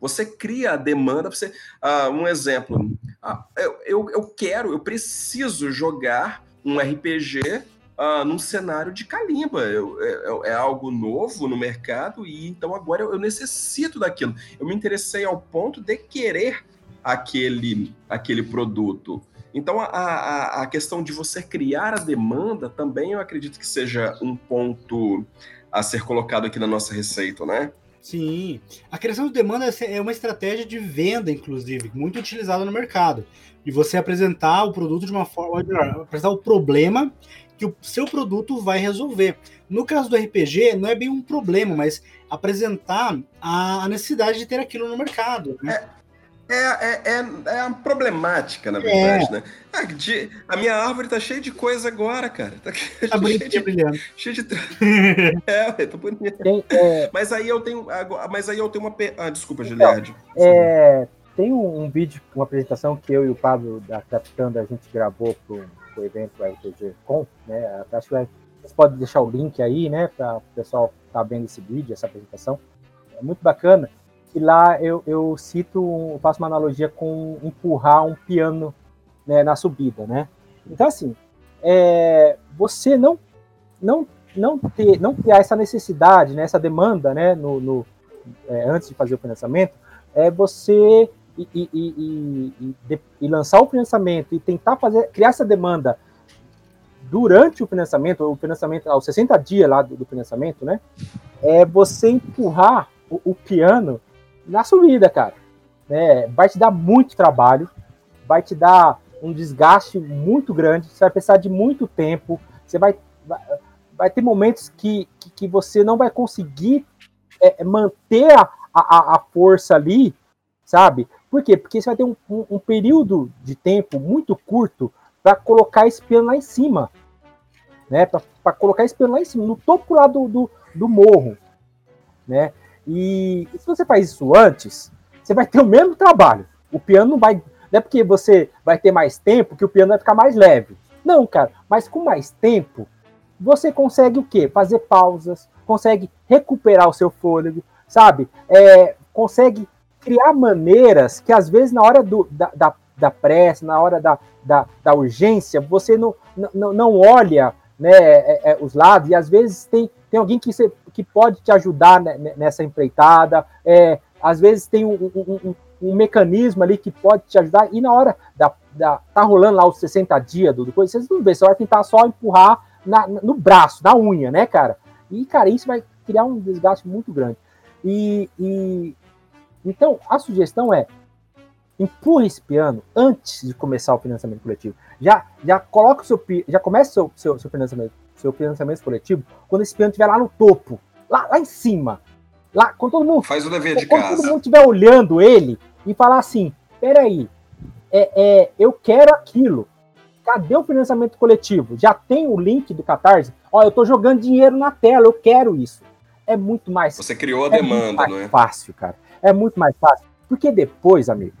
Você cria a demanda. Você, uh, um exemplo. Uh, eu, eu, eu quero, eu preciso jogar um RPG uh, num cenário de calimba. Eu, é, é, algo novo no mercado e então agora eu, eu, necessito daquilo. Eu me interessei ao ponto de querer aquele, aquele produto. Então a, a, a questão de você criar a demanda também eu acredito que seja um ponto a ser colocado aqui na nossa receita, né? Sim. A criação de demanda é uma estratégia de venda, inclusive, muito utilizada no mercado. E você apresentar o produto de uma forma, apresentar o problema que o seu produto vai resolver. No caso do RPG, não é bem um problema, mas apresentar a necessidade de ter aquilo no mercado. Né? É, é, é, é a problemática, na verdade, é. né? Ah, de, a minha árvore tá cheia de coisa agora, cara. Tá, tá (laughs) cheia de, brilhando. Cheia de. (laughs) é, tá bonito. Tem, é... Mas aí eu tenho. Mas aí eu tenho uma. Ah, desculpa, Giliard. É, tem um, um, vídeo, uma apresentação que eu e o Pablo da Capitã a gente gravou pro o evento RPG Com, né? Acho que você pode deixar o link aí, né, para o pessoal estar tá vendo esse vídeo, essa apresentação. É muito bacana. E lá eu, eu cito, faço uma analogia com empurrar um piano né, na subida, né? Então, assim, é, você não, não, não, ter, não criar essa necessidade, né, essa demanda, né, no, no é, antes de fazer o financiamento, é você e, e, e, e, lançar o financiamento e tentar fazer criar essa demanda durante o financiamento, o financiamento aos 60 dias lá do, do financiamento, né? É você empurrar o, o, piano na subida, cara. Né? Vai te dar muito trabalho, vai te dar um desgaste muito grande, você vai precisar de muito tempo, você vai, vai, vai ter momentos que, que, que, você não vai conseguir é, manter a, a, a força ali, sabe? Por quê? Porque você vai ter um, um, um período de tempo muito curto para colocar esse piano lá em cima. Né? Para colocar esse piano lá em cima, no topo lá do, do, do morro. Né? E, e se você faz isso antes, você vai ter o mesmo trabalho. O piano não vai. Não é porque você vai ter mais tempo que o piano vai ficar mais leve. Não, cara, mas com mais tempo, você consegue o quê? Fazer pausas, consegue recuperar o seu fôlego, sabe? É, consegue criar maneiras que, às vezes, na hora do, da, da, da pressa, na hora da, da, da urgência, você não, não, não olha né, é, é, os lados, e às vezes tem, tem alguém que, que pode te ajudar nessa empreitada, é, às vezes tem um, um, um, um, mecanismo ali que pode te ajudar, e na hora da, da tá rolando lá os 60 dias do, do coisa, vocês não vê, você vai tentar só empurrar na, no braço, na unha, né, cara? E, cara, isso vai criar um desgaste muito grande. E, e, então, a sugestão é empurre esse piano antes de começar o financiamento coletivo. Já, já coloca o seu já começa o seu, seu, seu, financiamento, seu financiamento coletivo quando esse piano estiver lá no topo, lá, lá em cima. Lá, quando todo mundo faz o dever de quando casa. todo mundo estiver olhando ele e falar assim: peraí, é, é, eu quero aquilo. Cadê o financiamento coletivo? Já tem o link do Catarse? Ó, eu estou jogando dinheiro na tela, eu quero isso. É muito mais. Você criou a é demanda, não é? Fácil, cara é muito mais fácil. Porque depois, amigo,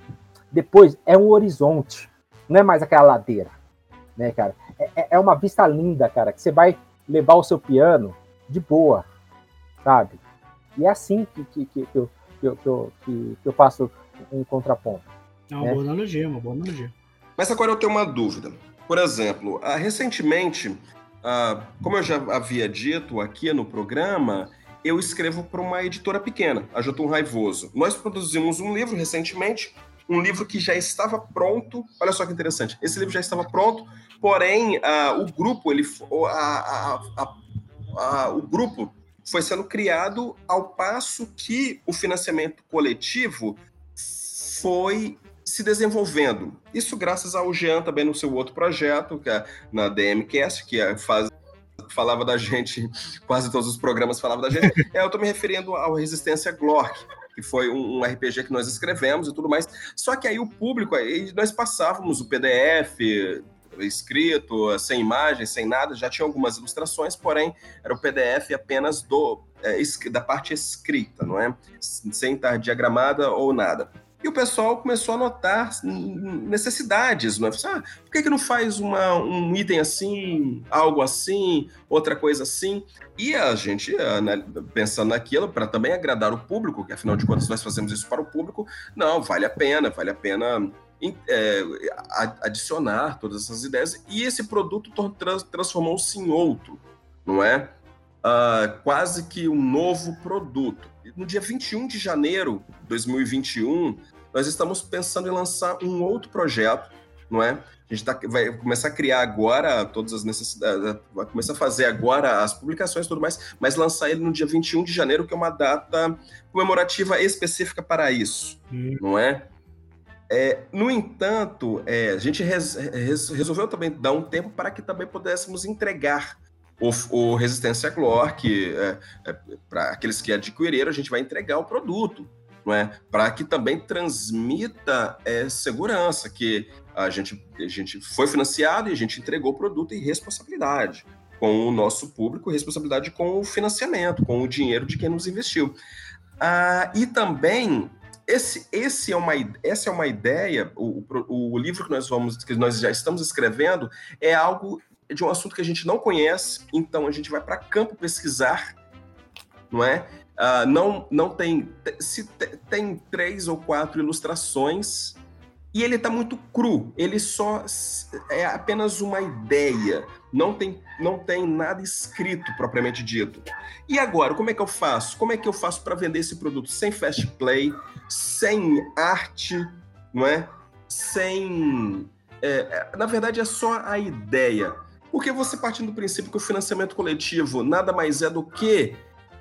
depois é um horizonte, não é mais aquela ladeira, né, cara? É, é, é uma vista linda, cara, que você vai levar o seu piano de boa, sabe? E é assim que, que, que, que eu, que, eu, que, eu, que, eu faço um contraponto. É uma né? boa analogia, uma boa analogia. Mas agora eu tenho uma dúvida. Por exemplo, ah, recentemente, ah, como eu já havia dito aqui no programa, eu escrevo para uma editora pequena, a Jotum Raivoso. Nós produzimos um livro recentemente, um livro que já estava pronto. Olha só que interessante. Esse livro já estava pronto, porém uh, o grupo, ele, a, a, a, o grupo foi sendo criado ao passo que o financiamento coletivo foi se desenvolvendo. Isso graças ao Jean também no seu outro projeto, que é na DMCast, que é, faz, falava da gente, quase todos os programas falavam da gente. é, eu estou me referindo ao Resistência Glork, que foi um, um, RPG que nós escrevemos e tudo mais. Só que aí o público, aí nós passávamos o PDF escrito, sem imagens, sem nada, já tinha algumas ilustrações, porém era o PDF apenas do é, da parte escrita, não é? Sem estar diagramada ou nada. E o pessoal começou a notar necessidades, não é? Ah, por que, que não faz uma, um item assim, algo assim, outra coisa assim? E a gente, eh, né, pensando naquilo, para também agradar o público, que afinal de contas nós fazemos isso para o público, não, vale a pena, vale a pena é, adicionar todas essas ideias. E esse produto transformou-se em outro, não é? Uh, quase que um novo produto no dia 21 de janeiro de 2021, nós estamos pensando em lançar um outro projeto, não é? A gente tá, vai começar a criar agora todas as necessidades, vai começar a fazer agora as publicações e tudo mais, mas lançar ele no dia 21 de janeiro, que é uma data comemorativa específica para isso, hum. não é? É, no entanto, é, a gente res, res, resolveu também dar um tempo para que também pudéssemos entregar o, o Resistência Glor, que é, é, para aqueles que adquiriram, a gente vai entregar o produto, não é? Para que também transmita é, segurança, que a gente, a gente foi financiado e a gente entregou o produto em responsabilidade com o nosso público, responsabilidade com o financiamento, com o dinheiro de quem nos investiu. Ah, e também esse, esse é uma, essa é uma ideia, o, o, o livro que nós vamos, que nós já estamos escrevendo, é algo de um assunto que a gente não conhece, então a gente vai para campo pesquisar, não é? Uh, não, não tem. Se tem três ou quatro ilustrações e ele está muito cru. Ele só é apenas uma ideia. Não tem, não tem nada escrito propriamente dito. E agora, como é que eu faço? Como é que eu faço para vender esse produto sem fast play, sem arte, não é? Sem. É, é na verdade, é só a ideia. Porque você partindo do princípio que o financiamento coletivo nada mais é do que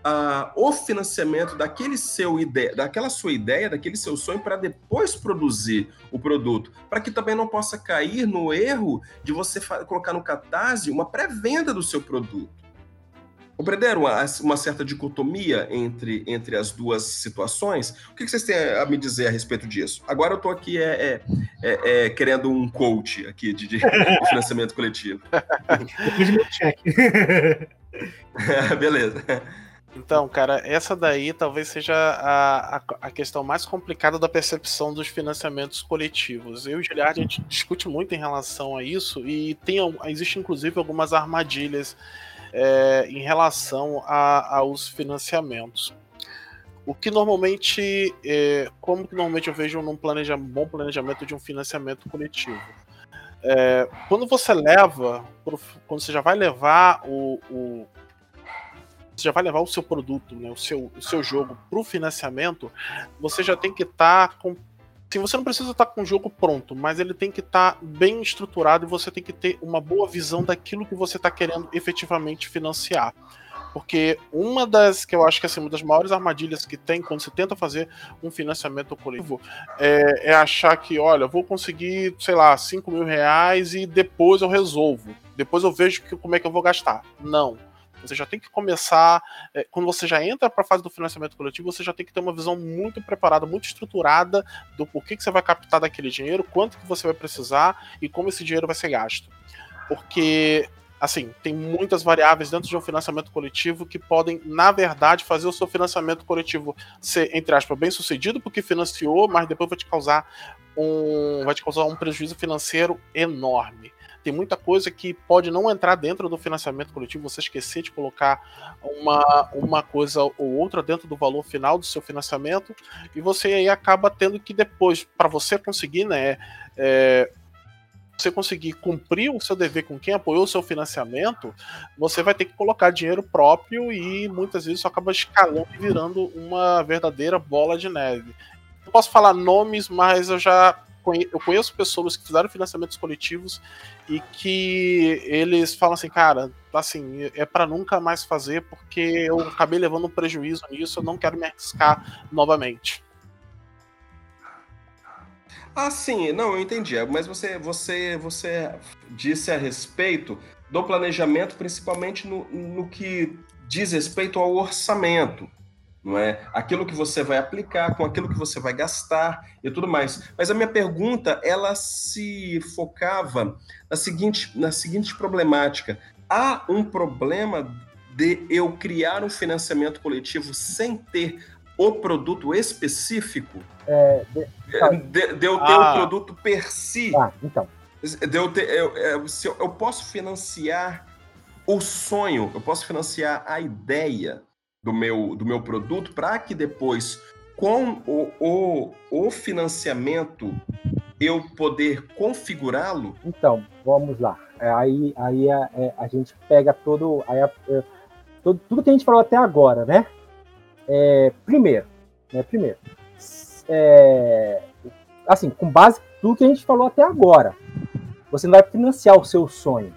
uh, o financiamento daquele seu ideia, daquela sua ideia, daquele seu sonho para depois produzir o produto, para que também não possa cair no erro de você colocar no catarse uma pré-venda do seu produto. Compreenderam uma, uma, certa dicotomia entre, entre as duas situações? O que vocês têm a me dizer a respeito disso? Agora eu estou aqui é, é, é, é, querendo um coach aqui de, de financiamento coletivo. (laughs) Beleza. Então, cara, essa daí talvez seja a, a, a, questão mais complicada da percepção dos financiamentos coletivos. Eu e o Giliard, a gente discute muito em relação a isso e tem, existe inclusive algumas armadilhas é, em relação a, aos financiamentos. O que normalmente, é, como que normalmente eu vejo num bom planejamento de um financiamento coletivo? É, quando você leva, quando você já vai levar o, o você já vai levar o seu produto, né, o, seu, o seu jogo para o financiamento, você já tem que estar tá com Sim, você não precisa estar com o jogo pronto, mas ele tem que estar bem estruturado e você tem que ter uma boa visão daquilo que você está querendo efetivamente financiar. Porque uma das que eu acho que assim, uma das maiores armadilhas que tem quando você tenta fazer um financiamento coletivo é, é achar que, olha, vou conseguir, sei lá, 5 mil reais e depois eu resolvo. Depois eu vejo que, como é que eu vou gastar. Não você já tem que começar. É, quando você já entra para a fase do financiamento coletivo, você já tem que ter uma visão muito preparada, muito estruturada do porquê que você vai captar daquele dinheiro, quanto que você vai precisar e como esse dinheiro vai ser gasto. Porque assim, tem muitas variáveis dentro de um financiamento coletivo que podem, na verdade, fazer o seu financiamento coletivo ser, entre aspas, bem sucedido, porque financiou, mas depois vai te causar um, vai te causar um prejuízo financeiro enorme. Tem muita coisa que pode não entrar dentro do financiamento coletivo, você esquecer de colocar uma, uma coisa ou outra dentro do valor final do seu financiamento, e você aí acaba tendo que depois, para você conseguir, né, é, você conseguir cumprir o seu dever com quem apoiou o seu financiamento, você vai ter que colocar dinheiro próprio e muitas vezes isso acaba escalando e virando uma verdadeira bola de neve. Eu posso falar nomes, mas eu já eu conheço pessoas que fizeram financiamentos coletivos e que eles falam assim, cara, assim, é para nunca mais fazer porque eu acabei levando um prejuízo nisso, eu não quero me arriscar novamente. Ah, sim, não, eu entendi. Mas você, você, você disse a respeito do planejamento, principalmente no, no que diz respeito ao orçamento, não é? Aquilo que você vai aplicar, com aquilo que você vai gastar e tudo mais. Mas a minha pergunta, ela se focava na seguinte, na seguinte problemática: há um problema de eu criar um financiamento coletivo sem ter o produto específico? É, de, tá. de, de, eu ter ah. o produto per si. Ah, então. De eu, ter, eu, eu, se eu, eu posso financiar o sonho, eu posso financiar a ideia do meu, do meu produto para que depois, com o, o, o financiamento, eu poder configurá-lo? Então, vamos lá. É, aí aí a, é, a gente pega todo, aí a, é, todo. Tudo que a gente falou até agora, né? É, primeiro, né? Primeiro, é, assim, com base tudo que a gente falou até agora, você não vai financiar o seu sonho.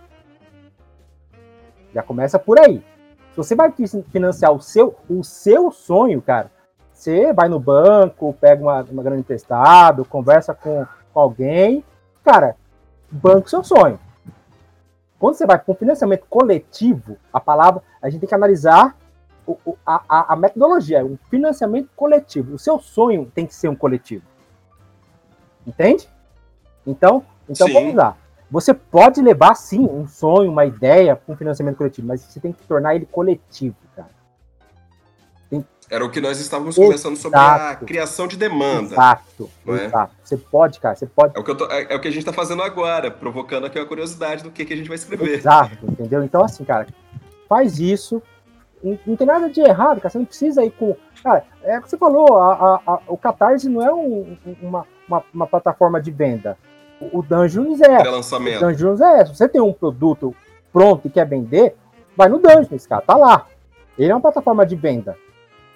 Já começa por aí. Você vai financiar o seu, o seu sonho, cara, você vai no banco, pega uma, uma grana emprestado, conversa com, com alguém, cara, banco seu sonho. Quando você vai para um financiamento coletivo, a palavra, a gente tem que analisar o, o, a, a, metodologia, o financiamento coletivo. O seu sonho tem que ser um coletivo. Entende? Então, então vamos lá. Você pode levar, sim, um sonho, uma ideia para um financiamento coletivo, mas você tem que tornar ele coletivo, cara. Tem... Era o que nós estávamos exato, conversando sobre a criação de demanda. Exato, é? exato. Você pode, cara, você pode. É o que, tô, é, é, o que a gente está fazendo agora, provocando aqui a curiosidade do que, que a gente vai escrever. Exato, entendeu? Então, assim, cara, faz isso. Não, não tem nada de errado, cara. Você não precisa ir com. Cara, é o que você falou, a, a, a, o Catarse não é um, uma, uma, uma plataforma de venda o Dungeons é. O Dungeons é. Se você tem um produto pronto e quer vender, vai no Dungeons, cara, tá lá. Ele é uma plataforma de venda,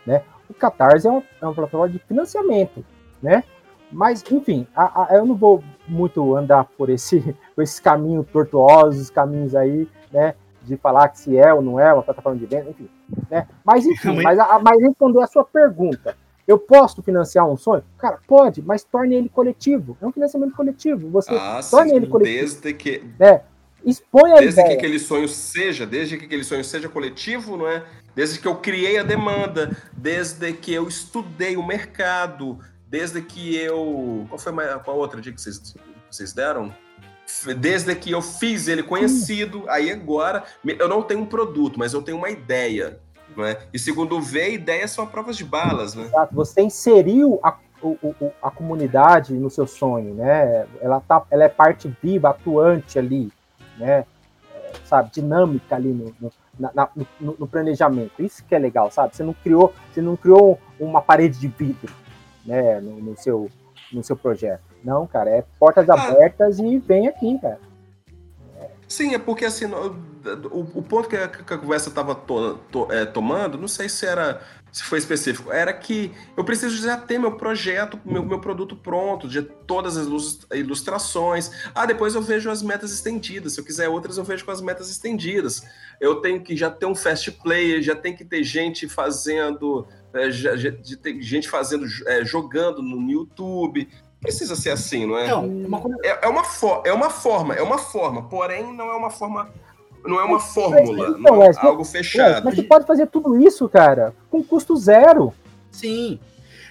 né? O Catarse é uma, é uma plataforma de financiamento, né? Mas, enfim, a, a, eu não vou muito andar por esse, (laughs) por esses caminhos tortuosos, caminhos aí, né? De falar que se é ou não é uma plataforma de venda, enfim. Né? Mas, enfim, mas, a, mas responder a sua pergunta, eu posso financiar um sonho? Cara, pode, mas torne ele coletivo. É um financiamento coletivo. Você ah, torne sim, ele coletivo. Desde que. É, expõe a desde ideia. que aquele sonho seja, desde que aquele sonho seja coletivo, não é? Desde que eu criei a demanda, desde que eu estudei o mercado, desde que eu. Qual foi a, qual outra dica que vocês, vocês deram? Desde que eu fiz ele conhecido, aí agora eu não tenho um produto, mas eu tenho uma ideia. Né? E segundo o V, ideias são provas de balas. Né? Exato. Você inseriu a, o, a comunidade no seu sonho, né? Ela, tá, ela é parte viva, atuante ali, né? É, sabe, dinâmica ali no, no, na, no, no, planejamento. Isso que é legal, sabe? Você não criou, você não criou uma parede de vidro, né? No, no seu, no seu projeto. Não, cara, é portas ah. abertas e vem aqui, cara. Sim, é porque assim, o, o ponto que a, que a conversa estava to, to, é, tomando, não sei se era se foi específico, era que eu preciso já ter meu projeto, meu, meu produto pronto, de todas as ilustrações. Ah, depois eu vejo as metas estendidas. Se eu quiser outras, eu vejo com as metas estendidas. Eu tenho que já ter um fast player, já tem que ter gente fazendo, é, já, já, gente fazendo, é, jogando no YouTube precisa ser assim, não é? Não, uma... É, é, uma é uma forma, é uma forma, porém não é uma forma não é uma fórmula, então, não é, é algo fechado. É, mas você pode fazer tudo isso, cara, com custo zero. Sim.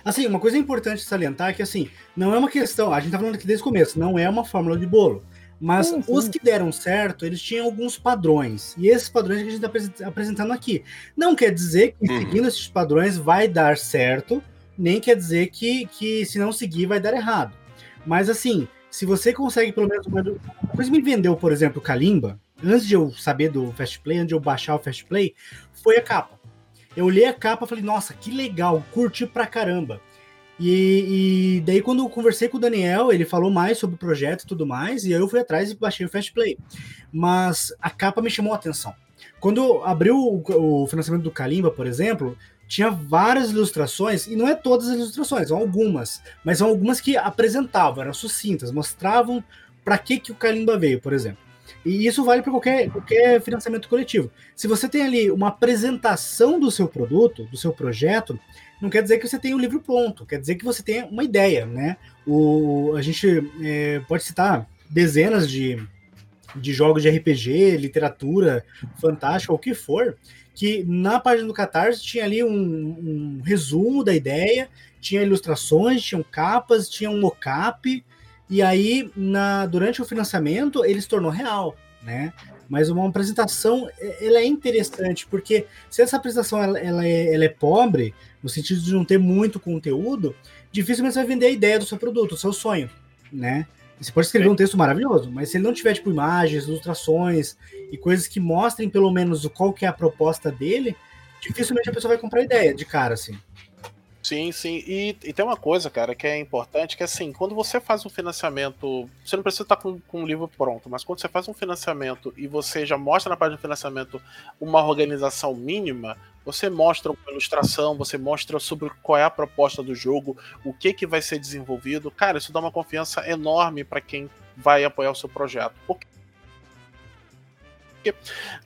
Assim, uma coisa importante salientar é que, assim, não é uma questão, a gente tá falando aqui desde o começo, não é uma fórmula de bolo. Mas sim, sim. os que deram certo, eles tinham alguns padrões. E esses padrões que a gente está apresentando aqui. Não quer dizer que uhum. seguindo esses padrões vai dar certo, nem quer dizer que, que se não seguir vai dar errado. Mas assim, se você consegue pelo menos uma coisa me vendeu, por exemplo, o Kalimba, antes de eu saber do Fast Play, antes de eu baixar o Fast Play, foi a capa. Eu olhei a capa e falei, nossa, que legal, curti pra caramba. E, e, daí, quando eu conversei com o Daniel, ele falou mais sobre o projeto e tudo mais, e aí eu fui atrás e baixei o Fast Play. Mas a capa me chamou a atenção. Quando abriu o, o financiamento do Kalimba, por exemplo, tinha várias ilustrações, e não é todas as ilustrações, são algumas, mas são algumas que apresentavam, eram sucintas, mostravam para que, que o Kalimba veio, por exemplo. E isso vale para qualquer, qualquer financiamento coletivo. Se você tem ali uma apresentação do seu produto, do seu projeto, não quer dizer que você tenha o livro pronto, quer dizer que você tenha uma ideia, né? O, a gente é, pode citar dezenas de, de jogos de RPG, literatura fantástica, o que for, que na página do Catarse tinha ali um, um resumo da ideia, tinha ilustrações, tinham capas, tinha um mockup, e aí, na, durante o financiamento, ele se tornou real, né? Mas uma apresentação, ela é interessante, porque se essa apresentação ela, ela, é, ela é pobre, no sentido de não ter muito conteúdo, dificilmente você vai vender a ideia do seu produto, o seu sonho, né? Você pode escrever um texto maravilhoso, mas se ele não tiver tipo imagens, ilustrações e coisas que mostrem pelo menos qual que é a proposta dele, dificilmente a pessoa vai comprar ideia de cara assim. Sim, sim. E, e, tem uma coisa, cara, que é importante, que é assim, quando você faz um financiamento, você não precisa estar com, com o livro pronto, mas quando você faz um financiamento e você já mostra na página do financiamento uma organização mínima, você mostra uma ilustração, você mostra sobre qual é a proposta do jogo, o que que vai ser desenvolvido. Cara, isso dá uma confiança enorme para quem vai apoiar o seu projeto. Porque porque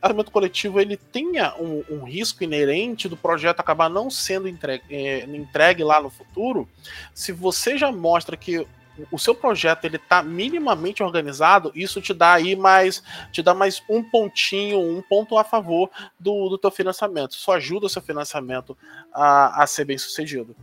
armamento coletivo ele tenha um, um, risco inerente do projeto acabar não sendo entregue, é, entregue lá no futuro, se você já mostra que o seu projeto ele está minimamente organizado, isso te dá aí mais, te dá mais um pontinho, um ponto a favor do, do teu financiamento. Isso ajuda o seu financiamento a, a ser bem sucedido.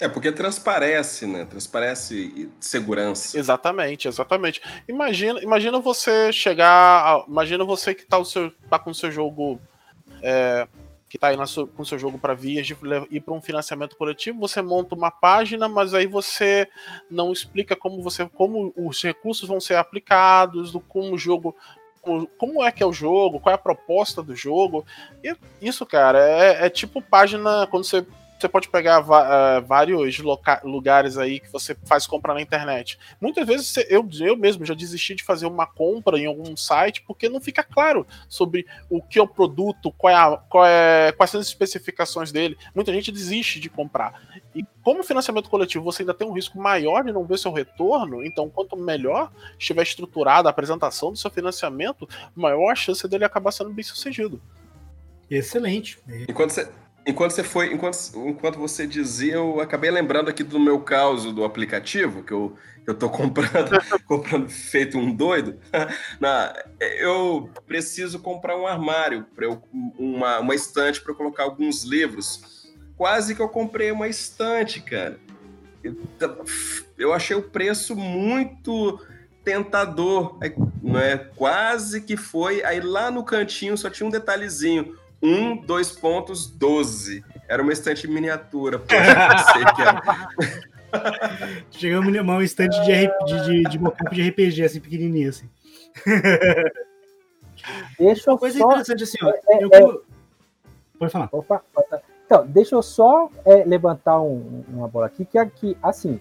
É, porque transparece, né? Transparece segurança. Exatamente, exatamente. Imagina, imagina você chegar. Imagina você que tá, o seu, tá com o seu jogo. É, que tá aí na sua, com seu jogo para vias de ir para um financiamento coletivo, você monta uma página, mas aí você não explica como você como os recursos vão ser aplicados, do como o jogo como é que é o jogo, qual é a proposta do jogo. E isso, cara, é, é tipo página quando você você pode pegar uh, vários lugares aí que você faz compra na internet. Muitas vezes eu, eu mesmo já desisti de fazer uma compra em algum site porque não fica claro sobre o que é o produto, qual é a, qual é, quais são as especificações dele. Muita gente desiste de comprar. E como financiamento coletivo você ainda tem um risco maior de não ver seu retorno, então quanto melhor estiver estruturada a apresentação do seu financiamento, maior a chance dele acabar sendo bem sucedido. Excelente. Enquanto você Enquanto você foi, enquanto, enquanto você dizia, eu acabei lembrando aqui do meu caso do aplicativo, que eu, eu tô comprando, (laughs) comprando feito um doido. (laughs) Na, eu preciso comprar um armário, para uma, uma estante para colocar alguns livros. Quase que eu comprei uma estante, cara. Eu, eu achei o preço muito tentador, não é? Quase que foi. Aí lá no cantinho só tinha um detalhezinho 1, 2 pontos, 12. Era uma estante miniatura. Poxa, sei que era. (laughs) Chegamos uma estante de, de, de, de mockup de RPG, assim, pequenininho, assim. Deixa eu Coisa só... interessante, assim, ó. É, eu... é... Pode falar. Opa, então, deixa eu só é, levantar um, uma bola aqui, que é que, assim,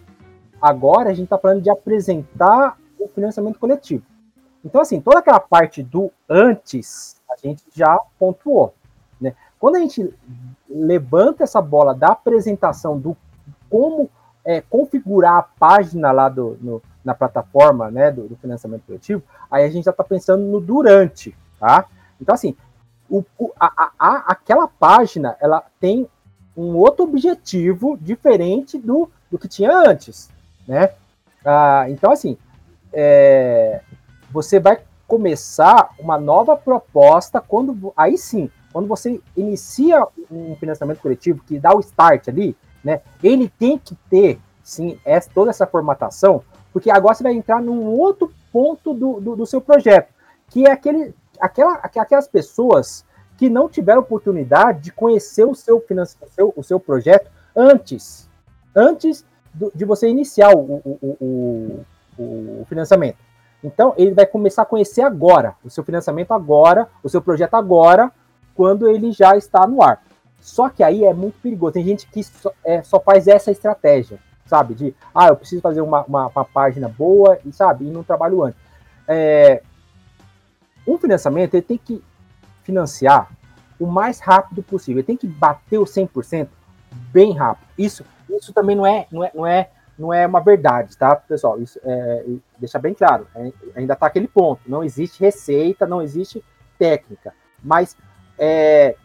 agora a gente está falando de apresentar o financiamento coletivo. Então, assim, toda aquela parte do antes, a gente já pontuou. Quando a gente levanta essa bola da apresentação do como é, configurar a página lá do, no, na plataforma né, do, do, financiamento coletivo, aí a gente já está pensando no durante, tá? Então, assim, o, a, a, aquela página, ela tem um outro objetivo diferente do, do que tinha antes, né? Ah, então, assim, é, você vai começar uma nova proposta quando, aí sim, quando você inicia um financiamento coletivo que dá o start ali, né, ele tem que ter, sim, essa, toda essa formatação, porque agora você vai entrar num outro ponto do, do, do seu projeto, que é aquele, aquela, aquelas pessoas que não tiveram oportunidade de conhecer o seu, o seu, o seu projeto antes, antes do, de você iniciar o, o, o, o financiamento. Então, ele vai começar a conhecer agora, o seu financiamento agora, o seu projeto agora, quando ele já está no ar. Só que aí é muito perigoso. Tem gente que só, é, só faz essa estratégia, sabe? De, ah, eu preciso fazer uma, uma, uma página boa e, sabe, e não trabalho antes. É, um financiamento, ele tem que financiar o mais rápido possível. Ele tem que bater o 100% bem rápido. Isso, isso também não é, não é, não é não é uma verdade, tá, pessoal? Isso é, deixa bem claro. É, ainda está aquele ponto. Não existe receita, não existe técnica. Mas é,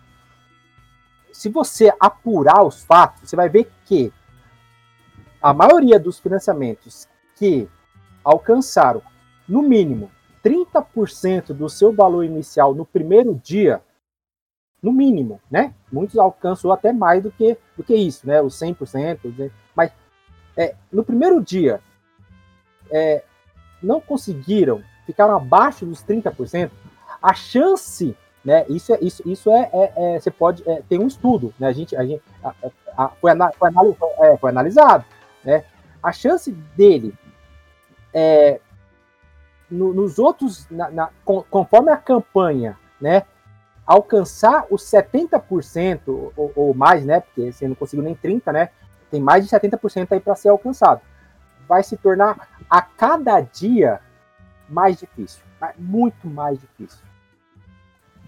se você apurar os fatos, você vai ver que a maioria dos financiamentos que alcançaram, no mínimo, 30% do seu valor inicial no primeiro dia, no mínimo, né? Muitos alcançam até mais do que, do que isso, né? Os 100%, mas é, no primeiro dia, é, não conseguiram, ficaram abaixo dos 30%, a chance, né, isso é, isso, isso é, é, é você pode, é, tem um estudo, né, a gente, a gente a, a, foi, foi, é, foi, analisado, né, a chance dele, é, no, nos outros, na, na, conforme a campanha, né, alcançar os 70% ou, ou mais, né, porque você não conseguiu nem 30%, né, tem mais de 70% aí para ser alcançado. Vai se tornar a cada dia mais difícil, muito mais difícil,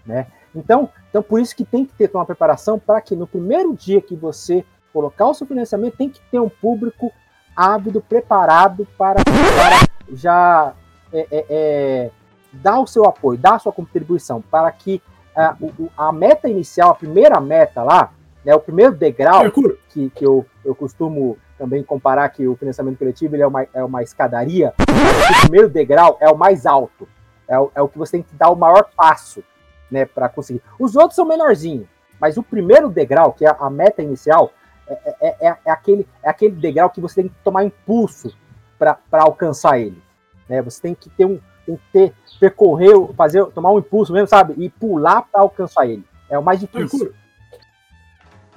né? Então, então por isso que tem que ter uma preparação para que no primeiro dia que você colocar o seu financiamento tem que ter um público ávido, preparado para, para já é, é, é, dar o seu apoio, dar a sua contribuição para que a, a meta inicial, a primeira meta lá, né, o primeiro degrau que, que eu, eu costumo também comparar que o financiamento coletivo é, uma, é uma escadaria, o primeiro degrau é o mais alto, é o, é o que você tem que dar o maior passo né, para conseguir. Os outros são menorzinhos, mas o primeiro degrau, que é a meta inicial, é, é, é, é aquele, é aquele degrau que você tem que tomar impulso para alcançar ele. Né? Você tem que ter um, tem que ter, percorrer, fazer, tomar um impulso mesmo, sabe? E pular para alcançar ele. É o mais difícil.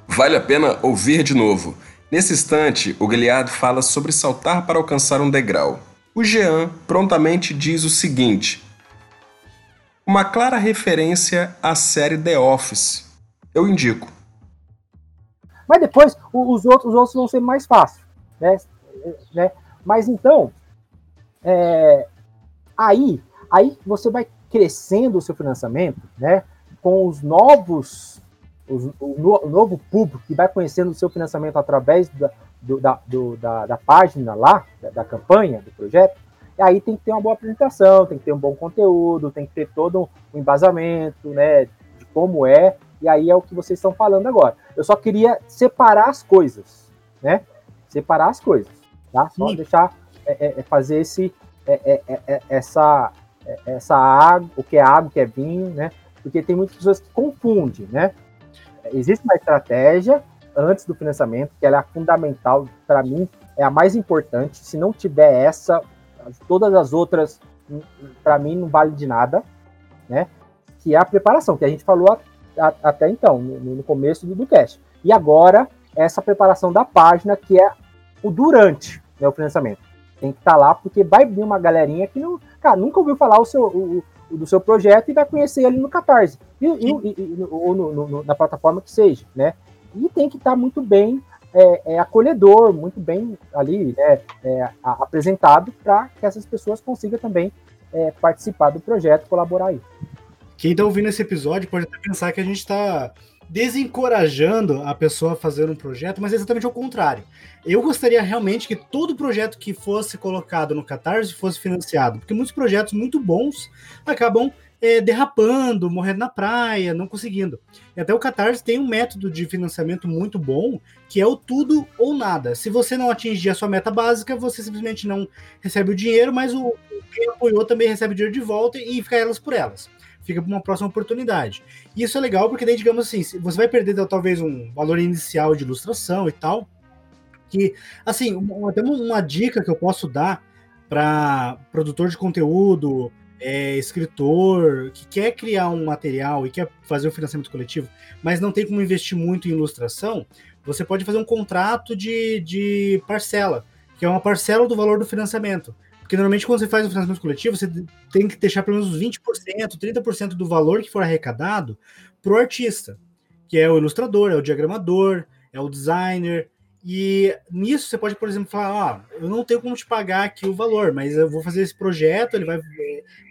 Vale a pena ouvir de novo. Nesse instante, o Giliard fala sobre saltar para alcançar um degrau. O Jean prontamente diz o seguinte: uma clara referência à série The Office. Eu indico. Mas depois os outros, os outros vão ser mais fáceis, né? né? Mas então, é, aí, aí você vai crescendo o seu financiamento, né? Com os novos o, novo público que vai conhecendo o seu financiamento através da, do, da, do, da, da, página lá, da, da, campanha, do projeto, aí tem que ter uma boa apresentação, tem que ter um bom conteúdo, tem que ter todo um embasamento, né, de como é, e aí é o que vocês estão falando agora. Eu só queria separar as coisas, né, separar as coisas, tá? Só Sim. deixar, é, é, é fazer esse, é, é, essa, essa água, o que é água, o que é vinho, né, porque tem muitas pessoas que confundem, né, existe uma estratégia antes do financiamento, que ela é fundamental, para mim, é a mais importante. Se não tiver essa, todas as outras, para mim, não vale de nada, né? Que é a preparação, que a gente falou a, a, até então, no, no, começo do, do cast. E agora, essa preparação da página, que é o durante né, o financiamento. Tem que estar tá lá, porque vai vir uma galerinha que não, cara, nunca ouviu falar o seu, o, do seu projeto e vai conhecer ele no Catarse, e, e, e, ou no, no, na plataforma que seja, né? E tem que estar muito bem é, é, acolhedor, muito bem ali né, é, apresentado para que essas pessoas consigam também é, participar do projeto, colaborar aí. Quem está ouvindo esse episódio pode até pensar que a gente está desencorajando a pessoa a fazer um projeto, mas é exatamente ao contrário. Eu gostaria realmente que todo projeto que fosse colocado no Catarse fosse financiado, porque muitos projetos muito bons acabam é, derrapando, morrendo na praia, não conseguindo. E até o Catarse tem um método de financiamento muito bom, que é o tudo ou nada. Se você não atingir a sua meta básica, você simplesmente não recebe o dinheiro, mas o quem apoiou também recebe o dinheiro de volta e fica elas por elas fica para uma próxima oportunidade. E isso é legal porque daí, digamos assim, você vai perder talvez um valor inicial de ilustração e tal. Que, assim, uma, até uma dica que eu posso dar para produtor de conteúdo, é, escritor, que quer criar um material e quer fazer o um financiamento coletivo, mas não tem como investir muito em ilustração, você pode fazer um contrato de, de parcela, que é uma parcela do valor do financiamento. Porque normalmente quando você faz um financiamento coletivo, você tem que deixar pelo menos 20%, 30% do valor que for arrecadado para o artista, que é o ilustrador, é o diagramador, é o designer. E nisso você pode, por exemplo, falar: ah, eu não tenho como te pagar aqui o valor, mas eu vou fazer esse projeto, ele vai,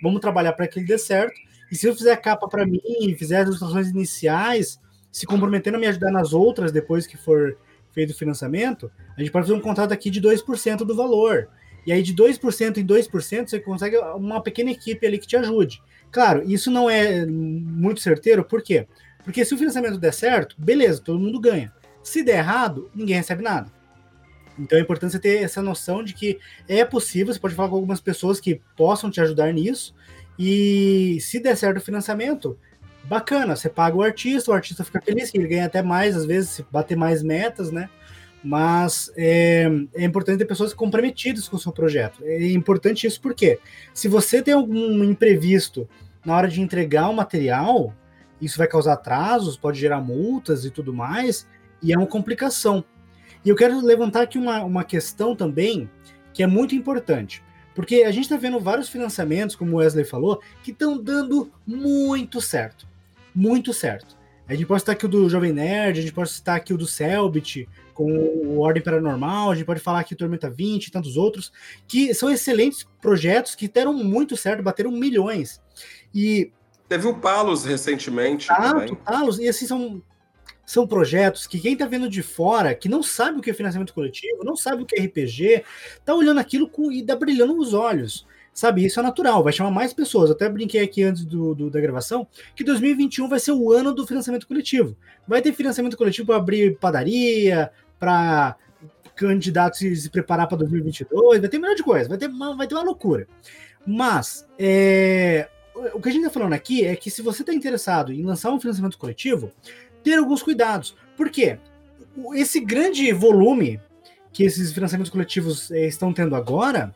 vamos trabalhar para que ele dê certo. E se eu fizer a capa para mim, fizer as ilustrações iniciais, se comprometendo a me ajudar nas outras depois que for feito o financiamento, a gente pode fazer um contrato aqui de 2% do valor. E aí, de 2% em 2%, você consegue uma pequena equipe ali que te ajude. Claro, isso não é muito certeiro, por quê? Porque se o financiamento der certo, beleza, todo mundo ganha. Se der errado, ninguém recebe nada. Então é importante você ter essa noção de que é possível, você pode falar com algumas pessoas que possam te ajudar nisso, e se der certo o financiamento, bacana, você paga o artista, o artista fica feliz, ele ganha até mais, às vezes, se bater mais metas, né? Mas é, é, importante ter pessoas comprometidas com o seu projeto. É importante isso porque se você tem algum imprevisto na hora de entregar o material, isso vai causar atrasos, pode gerar multas e tudo mais, e é uma complicação. E eu quero levantar aqui uma, uma questão também que é muito importante. Porque a gente está vendo vários financiamentos, como o Wesley falou, que estão dando muito certo muito certo. A gente pode citar aqui o do Jovem Nerd, a gente pode citar aqui o do Selbit, com o Ordem Paranormal, a gente pode falar aqui Tormenta 20 e tantos outros, que são excelentes projetos que deram muito certo, bateram milhões. E. Teve o Palos recentemente. Ah, também. Palos, e assim são, são projetos que quem tá vendo de fora, que não sabe o que é financiamento coletivo, não sabe o que é RPG, tá olhando aquilo com, e dá brilhando nos olhos. Sabe, isso é natural, vai chamar mais pessoas. até brinquei aqui antes do, do, da gravação que 2021 vai ser o ano do financiamento coletivo. Vai ter financiamento coletivo para abrir padaria, para candidatos se, preparar para 2022, vai ter um milhão de coisa, vai ter uma, vai ter uma loucura. Mas é, o que a gente está falando aqui é que se você está interessado em lançar um financiamento coletivo, ter alguns cuidados. Por quê? Esse grande volume que esses financiamentos coletivos é, estão tendo agora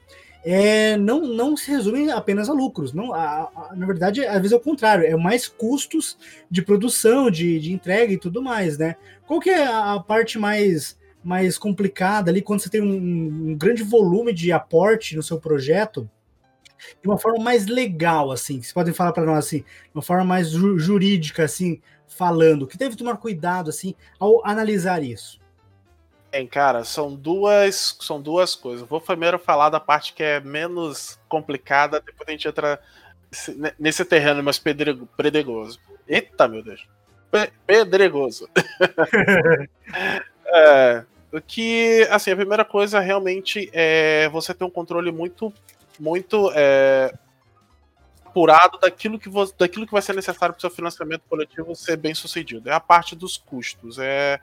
é, não, não se resume apenas a lucros. Não, a, a, na verdade, às vezes é o contrário, é mais custos de produção, de, de entrega e tudo mais, né? Qual que é a parte mais, mais complicada ali quando você tem um, um grande volume de aporte no seu projeto? De uma forma mais legal, assim, que vocês podem falar para nós assim, de uma forma mais ju jurídica, assim, falando, que deve tomar cuidado, assim, ao analisar isso. Bem, cara, são duas, são duas coisas. Vou primeiro falar da parte que é menos complicada, depois a gente entra nesse terreno mais pedregoso. Eita, meu Deus. pedregoso. (laughs) é, o que, assim, a primeira coisa realmente é você ter um controle muito, muito é, apurado daquilo que, daquilo que vai ser necessário para o seu financiamento coletivo ser bem sucedido. É a parte dos custos. É,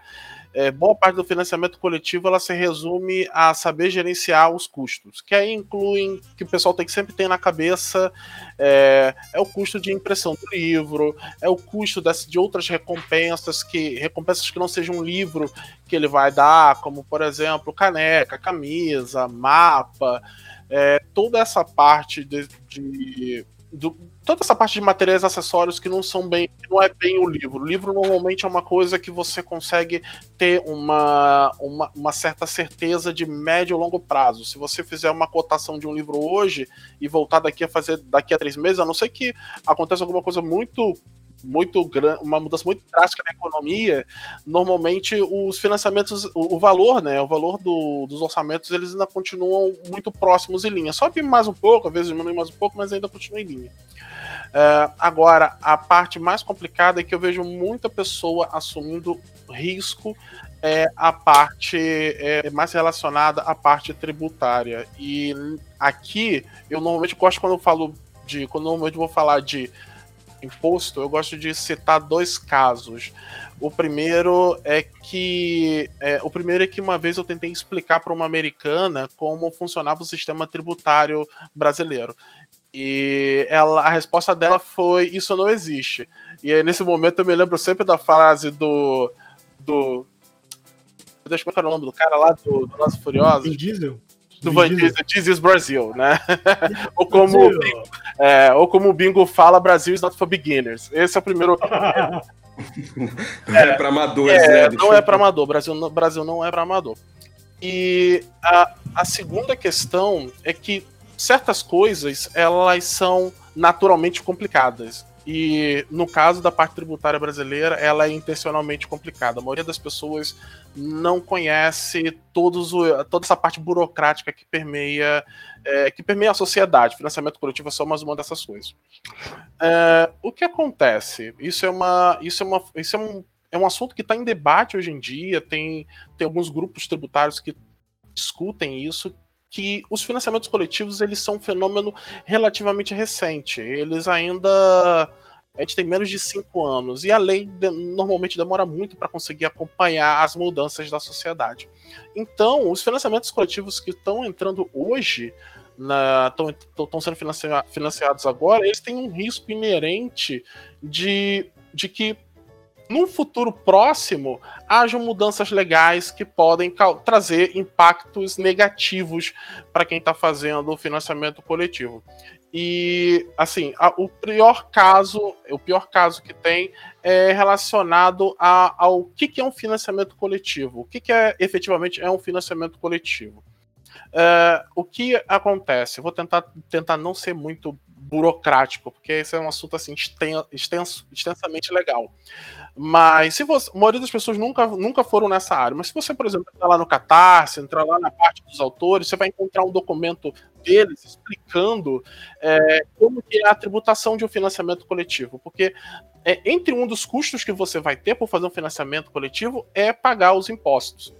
é, boa parte do financiamento coletivo ela se resume a saber gerenciar os custos, que aí incluem que o pessoal tem que sempre ter na cabeça é, é o custo de impressão do livro, é o custo de outras recompensas que recompensas que não sejam um livro que ele vai dar, como por exemplo caneca, camisa, mapa, é, toda essa parte de, de do, toda essa parte de materiais acessórios que não são bem, não é bem o livro. O livro normalmente é uma coisa que você consegue ter uma, uma, uma certa certeza de médio e longo prazo. Se você fizer uma cotação de um livro hoje e voltar daqui a fazer daqui a três meses, a não ser que aconteça alguma coisa muito muito grande, uma mudança muito drástica na economia, normalmente os financiamentos, o, o valor, né, o valor do, dos orçamentos, eles ainda continuam muito próximos em linha. Sobe mais um pouco, às vezes diminui mais um pouco, mas ainda continua em linha. Uh, agora, a parte mais complicada é que eu vejo muita pessoa assumindo risco é a parte é, mais relacionada à parte tributária. E aqui, eu normalmente gosto quando eu falo de. Quando normalmente vou falar de imposto, eu gosto de citar dois casos. O primeiro é que é, o primeiro é que uma vez eu tentei explicar para uma americana como funcionava o sistema tributário brasileiro. E ela, a resposta dela foi: Isso não existe. E aí, nesse momento eu me lembro sempre da frase do. do Deixa eu ver o nome do cara lá do, do Nosso Furioso. Vin Diesel? Do Van Diesel, This is Brasil, né? (laughs) ou, como, é, ou como o Bingo fala, Brasil is not for beginners. Esse é o primeiro. (laughs) não é, é para amadores, é, né? Não é para amador. Brasil, Brasil não é para amador. E a, a segunda questão é que certas coisas elas são naturalmente complicadas. E no caso da parte tributária brasileira, ela é intencionalmente complicada. A maioria das pessoas não conhece todos o, toda essa parte burocrática que permeia é, que permeia a sociedade. Financiamento coletivo é só mais uma dessas coisas. É, o que acontece? Isso é uma isso é uma isso é um, é um assunto que está em debate hoje em dia. Tem tem alguns grupos tributários que discutem isso que os financiamentos coletivos eles são um fenômeno relativamente recente. Eles ainda a gente tem menos de cinco anos e a lei de, normalmente demora muito para conseguir acompanhar as mudanças da sociedade. Então, os financiamentos coletivos que estão entrando hoje estão sendo financia, financiados agora, eles têm um risco inerente de, de que num futuro próximo hajam mudanças legais que podem trazer impactos negativos para quem está fazendo o financiamento coletivo. E assim, a, o pior caso, o pior caso que tem é relacionado a, ao que, que é um financiamento coletivo. O que, que é efetivamente é um financiamento coletivo? Uh, o que acontece? Vou tentar, tentar não ser muito burocrático, porque esse é um assunto assim extenso, extensamente legal. Mas se você, a maioria das pessoas nunca, nunca foram nessa área. Mas se você, por exemplo, entrar lá no Catarse, entrar lá na parte dos autores, você vai encontrar um documento deles explicando é, como é a tributação de um financiamento coletivo. Porque é, entre um dos custos que você vai ter por fazer um financiamento coletivo é pagar os impostos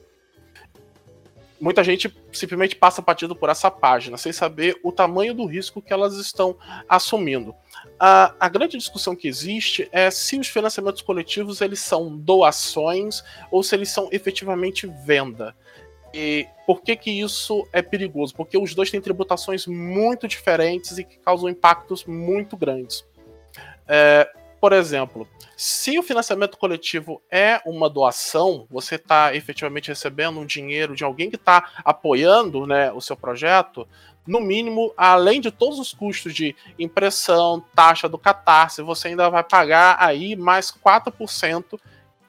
muita gente simplesmente passa partido por essa página, sem saber o tamanho do risco que elas estão assumindo. A, a, grande discussão que existe é se os financiamentos coletivos eles são doações ou se eles são efetivamente venda. E por que, que isso é perigoso? Porque os dois têm tributações muito diferentes e que causam impactos muito grandes. É, por exemplo, se o financiamento coletivo é uma doação, você está efetivamente recebendo um dinheiro de alguém que está apoiando né, o seu projeto, no mínimo, além de todos os custos de impressão, taxa do catarse, você ainda vai pagar aí mais 4%,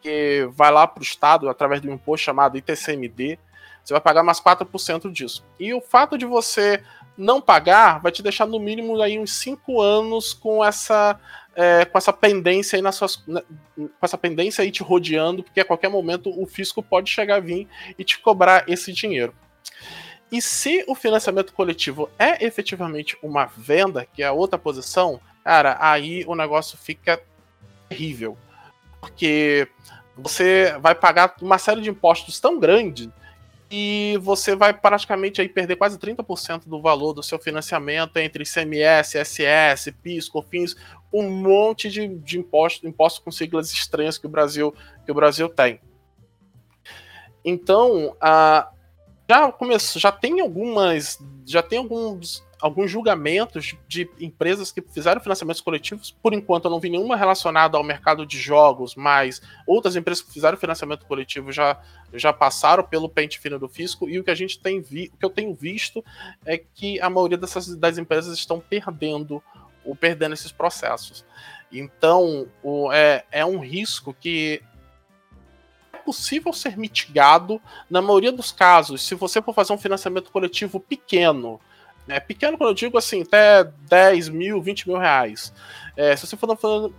que vai lá para o Estado através de um imposto chamado ITCMD. Você vai pagar mais 4% disso. E o fato de você não pagar vai te deixar no mínimo aí uns 5 anos com essa é, com essa pendência aí nas suas, né, com essa pendência aí te rodeando, porque a qualquer momento o fisco pode chegar a vir e te cobrar esse dinheiro. E se o financiamento coletivo é efetivamente uma venda, que é a outra posição, cara, aí o negócio fica terrível. Porque você vai pagar uma série de impostos tão grande e você vai praticamente aí perder quase 30% do valor do seu financiamento entre ICMS, SS, PIS, COFINS, um monte de, de impostos, impostos com siglas estranhas que o Brasil, que o Brasil tem. Então, a, já começou, já tem algumas, já tem alguns, alguns julgamentos de empresas que fizeram financiamentos coletivos. Por enquanto, eu não vi nenhuma relacionada ao mercado de jogos, mas outras empresas que fizeram financiamento coletivo já, já passaram pelo pente fino do fisco. E o que a gente tem vi, o que eu tenho visto é que a maioria dessas das empresas estão perdendo ou perdendo esses processos. Então, o, é, é um risco que é possível ser mitigado na maioria dos casos, se você for fazer um financiamento coletivo pequeno. Né? Pequeno, quando eu digo assim, até 10 mil, 20 mil reais. É, se você for,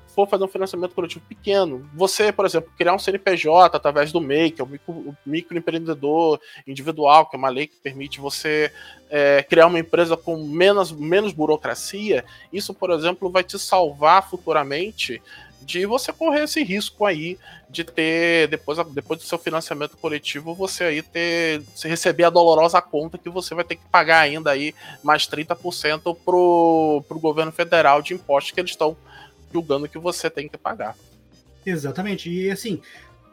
for, fazer um financiamento coletivo pequeno, você, por exemplo, criar um CNPJ através do MEI, que é o, micro, o microempreendedor individual, que é uma lei que permite você é, criar uma empresa com menos, menos burocracia, isso, por exemplo, vai te salvar futuramente de você correr esse risco aí de ter, depois, depois do seu financiamento coletivo, você aí ter, se receber a dolorosa conta que você vai ter que pagar ainda aí mais 30% pro, pro governo federal de impostos que eles estão julgando que você tem que pagar. Exatamente. E assim,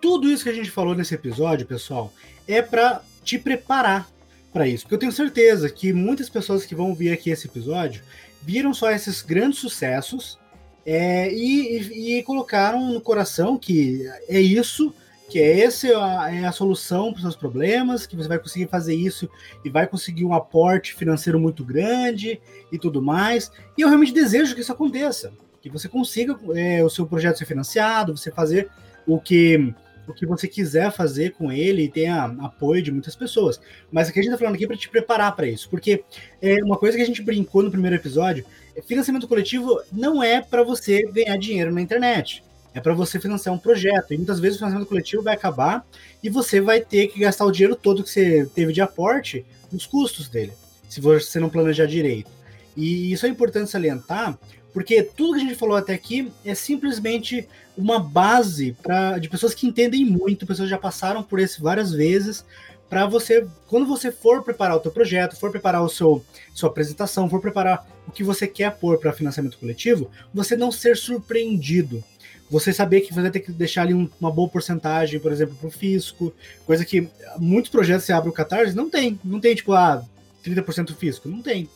tudo isso que a gente falou nesse episódio, pessoal, é para te preparar para isso. Porque eu tenho certeza que muitas pessoas que vão ver aqui esse episódio viram só esses grandes sucessos é, e, e, colocaram no coração que é isso, que é essa é a solução para os seus problemas, que você vai conseguir fazer isso e vai conseguir um aporte financeiro muito grande e tudo mais. E eu realmente desejo que isso aconteça, que você consiga é, o seu projeto ser financiado, você fazer o que o que você quiser fazer com ele e tenha apoio de muitas pessoas. Mas o que a gente está falando aqui para te preparar para isso, porque é uma coisa que a gente brincou no primeiro episódio, financiamento coletivo não é para você ganhar dinheiro na internet. É para você financiar um projeto. E muitas vezes o financiamento coletivo vai acabar e você vai ter que gastar o dinheiro todo que você teve de aporte nos custos dele, se você não planejar direito. E isso é importante salientar, porque tudo que a gente falou até aqui é simplesmente uma base para de pessoas que entendem muito, pessoas que já passaram por isso várias vezes, para você, quando você for preparar o teu projeto, for preparar o seu sua apresentação, for preparar o que você quer pôr para financiamento coletivo, você não ser surpreendido. Você saber que você vai ter que deixar ali um, uma boa porcentagem, por exemplo, para o fisco, coisa que muitos projetos você abre o Catarse, não tem, não tem tipo, ah, 30% fisco, não tem.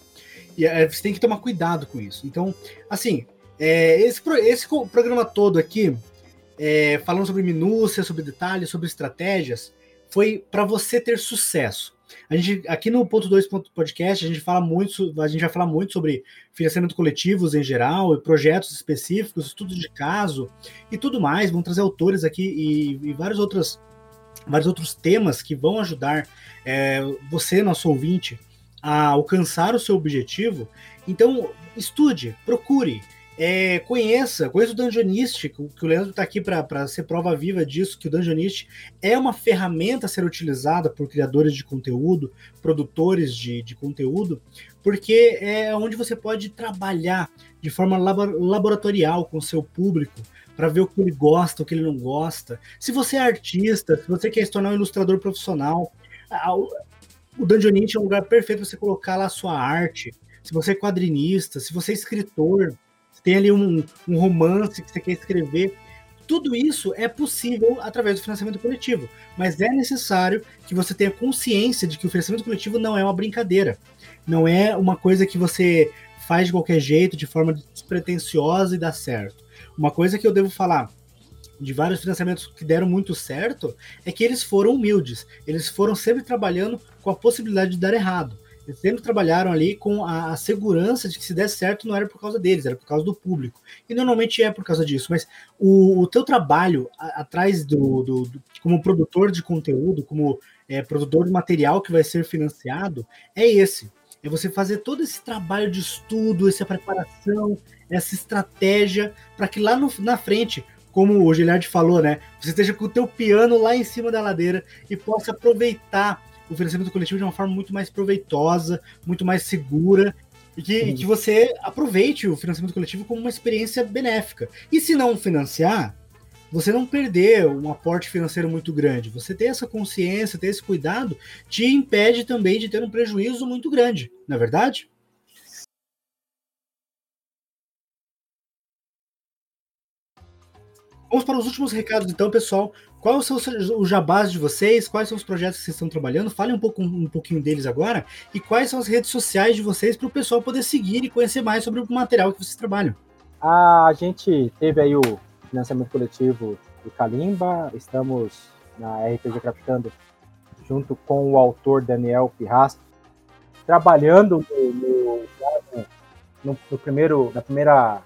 E é, você tem que tomar cuidado com isso. Então, assim, é, esse, esse programa todo aqui, é, falando sobre minúcias, sobre detalhes, sobre estratégias, foi para você ter sucesso. A gente, aqui no ponto 2 podcast, a gente fala muito, a gente vai falar muito sobre financiamento coletivos em geral, e projetos específicos, estudos de caso e tudo mais. Vamos trazer autores aqui e, e vários outros, vários outros temas que vão ajudar é, você, nosso ouvinte, a alcançar o seu objetivo, então estude, procure, é, conheça, conheça o Dungeonist, que, o Leandro está aqui para ser prova viva disso, que o Dungeonist é uma ferramenta a ser utilizada por criadores de conteúdo, produtores de, de conteúdo, porque é onde você pode trabalhar de forma laboratorial com o seu público, para ver o que ele gosta, o que ele não gosta. Se você é artista, se você quer se tornar um ilustrador profissional, o Dungeonite é um lugar perfeito para você colocar lá a sua arte. Se você é quadrinista, se você é escritor, tem ali um, um romance que você quer escrever, tudo isso é possível através do financiamento coletivo, mas é necessário que você tenha consciência de que o financiamento coletivo não é uma brincadeira, não é uma coisa que você faz de qualquer jeito, de forma despretensiosa e dá certo. Uma coisa que eu devo falar, de vários financiamentos que deram muito certo é que eles foram humildes. Eles foram sempre trabalhando com a possibilidade de dar errado. Sempre trabalharam ali com a, a, segurança de que se der certo não era por causa deles, era por causa do público. E normalmente é por causa disso. Mas o, o teu trabalho a, atrás do, do, do, como produtor de conteúdo, como é, produtor de material que vai ser financiado, é esse. É você fazer todo esse trabalho de estudo, essa preparação, essa estratégia, para que lá no, na frente como o Giliard falou, né? Você esteja com o teu piano lá em cima da ladeira e possa aproveitar o financiamento coletivo de uma forma muito mais proveitosa, muito mais segura e que, e que, você aproveite o financiamento coletivo como uma experiência benéfica. E se não financiar, você não perder um aporte financeiro muito grande. Você ter essa consciência, ter esse cuidado, te impede também de ter um prejuízo muito grande, não é verdade? Vamos para os últimos recados, então, pessoal. Quais são os jabás de vocês? Quais são os projetos que vocês estão trabalhando? Falem um, pouco, um pouquinho deles agora. E quais são as redes sociais de vocês para o pessoal poder seguir e conhecer mais sobre o material que vocês trabalham? A gente teve aí o financiamento coletivo do Kalimba. Estamos na RPG Craftando junto com o autor Daniel Pirrasco, trabalhando no, no, no primeiro, na primeira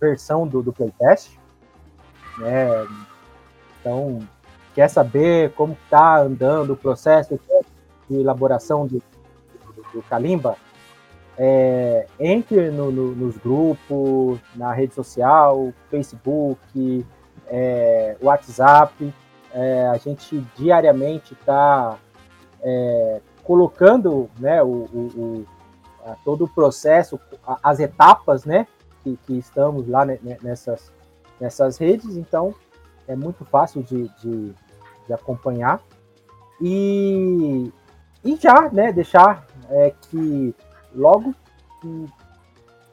versão do, do playtest né? Então, quer saber como está andando o processo de elaboração do, do, Kalimba? É, entre no, no, nos grupos, na rede social, Facebook, é, WhatsApp. É, a gente diariamente está é, colocando né, o, o, o todo o processo, as etapas né, que, que estamos lá nessas, nessas redes, então é muito fácil de, de, de acompanhar. E, e já né, deixar é, que logo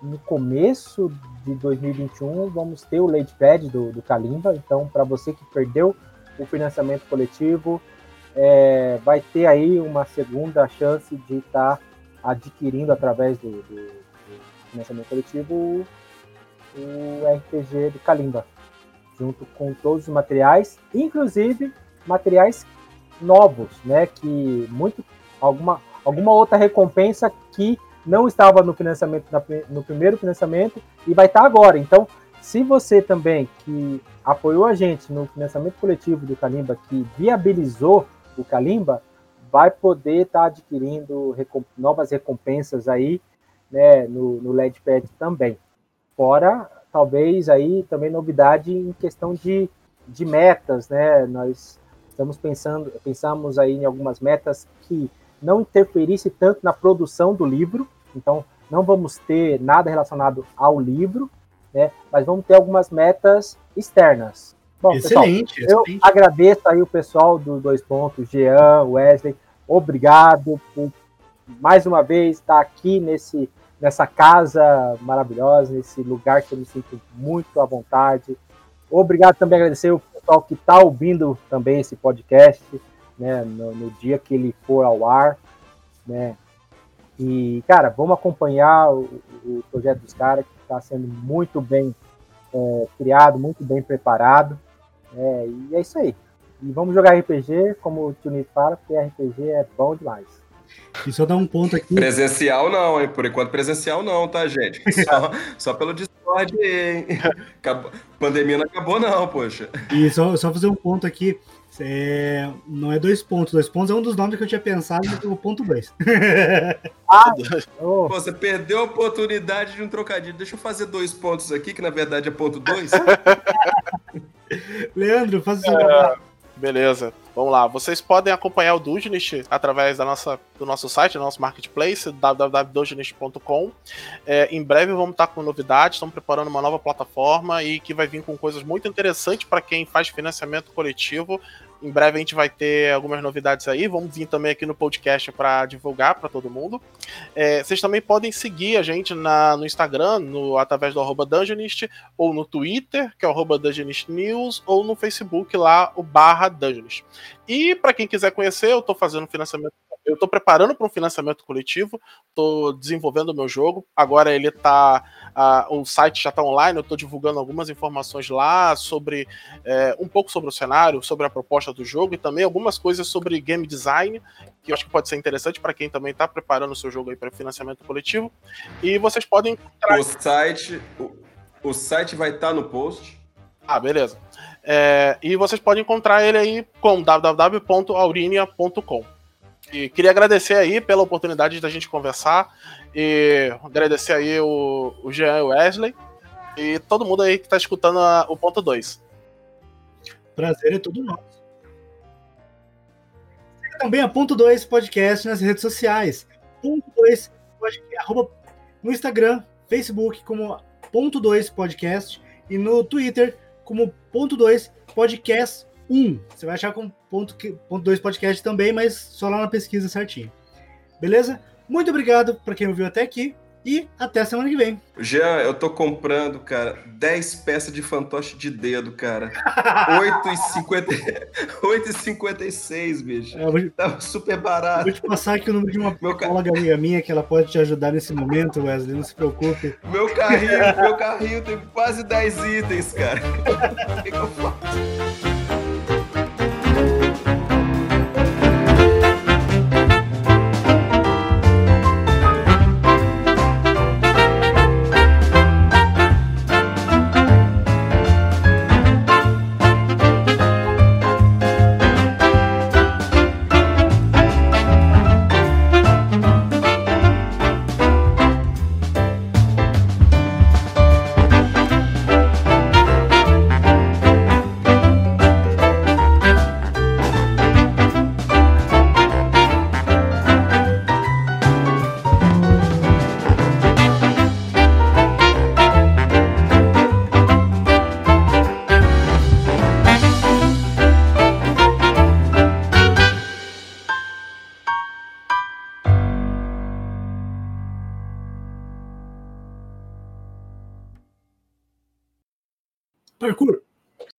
no começo de 2021 vamos ter o Pad do, do Kalimba, então para você que perdeu o financiamento coletivo, é, vai ter aí uma segunda chance de estar tá adquirindo através do, do, do financiamento coletivo o RPG do Kalimba, junto com todos os materiais, inclusive materiais novos, né, que muito alguma alguma outra recompensa que não estava no financiamento no primeiro financiamento e vai estar agora. Então, se você também que apoiou a gente no financiamento coletivo do Kalimba, que viabilizou o Kalimba, vai poder estar adquirindo recomp novas recompensas aí, né, no, no LEDPad também. Fora, talvez aí também novidade em questão de, de metas, né? Nós estamos pensando, pensamos aí em algumas metas que não interferisse tanto na produção do livro, então não vamos ter nada relacionado ao livro, né? Mas vamos ter algumas metas externas. Bom, excelente, pessoal, excelente. eu agradeço aí o pessoal do Dois Pontos, Jean, Wesley, obrigado por mais uma vez estar aqui nesse, nessa casa maravilhosa, nesse lugar que eu me sinto muito à vontade. Obrigado também agradecer o pessoal que está ouvindo também esse podcast, né, no, no, dia que ele for ao ar, né. E, cara, vamos acompanhar o, o projeto dos caras, que está sendo muito bem é, criado, muito bem preparado. É, e é isso aí. E vamos jogar RPG, como o Tio fala, porque RPG é bom demais. E só dar um ponto aqui. Presencial não, hein? Por enquanto presencial não, tá, gente? (laughs) Só, só pelo Discord, hein? Acabou, pandemia não acabou não, poxa. E só, só fazer um ponto aqui. É, não é dois pontos. Dois pontos é um dos nomes que eu tinha pensado no ponto dois. (laughs) ah, oh. Pô, você perdeu a oportunidade de um trocadilho. Deixa eu fazer dois pontos aqui, que na verdade é ponto dois. (laughs) Leandro, faz o seu é... Beleza, vamos lá. Vocês podem acompanhar o Dugenist através da nossa, do nosso site, do nosso marketplace, www.dugenist.com. É, em breve vamos estar com novidades, estamos preparando uma nova plataforma e que vai vir com coisas muito interessantes para quem faz financiamento coletivo em breve a gente vai ter algumas novidades aí. Vamos vir também aqui no podcast para divulgar para todo mundo. É, vocês também podem seguir a gente na, no Instagram, no, através do arroba Dungeonist, ou no Twitter, que é o arroba Dungeonist News, ou no Facebook lá, o barra Dungeonist. E para quem quiser conhecer, eu estou fazendo financiamento eu estou preparando para um financiamento coletivo, estou desenvolvendo o meu jogo. Agora ele tá. Uh, o site já está online, eu estou divulgando algumas informações lá sobre é, um pouco sobre o cenário, sobre a proposta do jogo e também algumas coisas sobre game design, que eu acho que pode ser interessante para quem também está preparando o seu jogo aí para financiamento coletivo. E vocês podem encontrar. O site, o, o site vai estar tá no post. Ah, beleza. É, e vocês podem encontrar ele aí com www.aurinia.com. E queria agradecer aí pela oportunidade da gente conversar e agradecer aí o, o Jean e o Wesley e todo mundo aí que está escutando a, o ponto 2. Prazer é todo nosso. Siga também a ponto 2 podcast nas redes sociais. Ponto 2 arroba, no Instagram, Facebook como ponto 2 podcast e no Twitter como ponto 2 podcast 1. Você vai achar com ponto, ponto 2 podcast também, mas só lá na pesquisa certinho. Beleza? Muito obrigado para quem ouviu até aqui e até semana que vem. Jean, eu tô comprando, cara, 10 peças de fantoche de dedo, cara. (laughs) 8,56, (laughs) bicho. É, vou... Tava super barato. Vou te passar aqui o número de uma colega amiga minha que ela pode te ajudar nesse momento, Wesley. Não se preocupe. Meu carrinho, meu carrinho tem quase 10 itens, cara. (laughs) O que, que eu faço?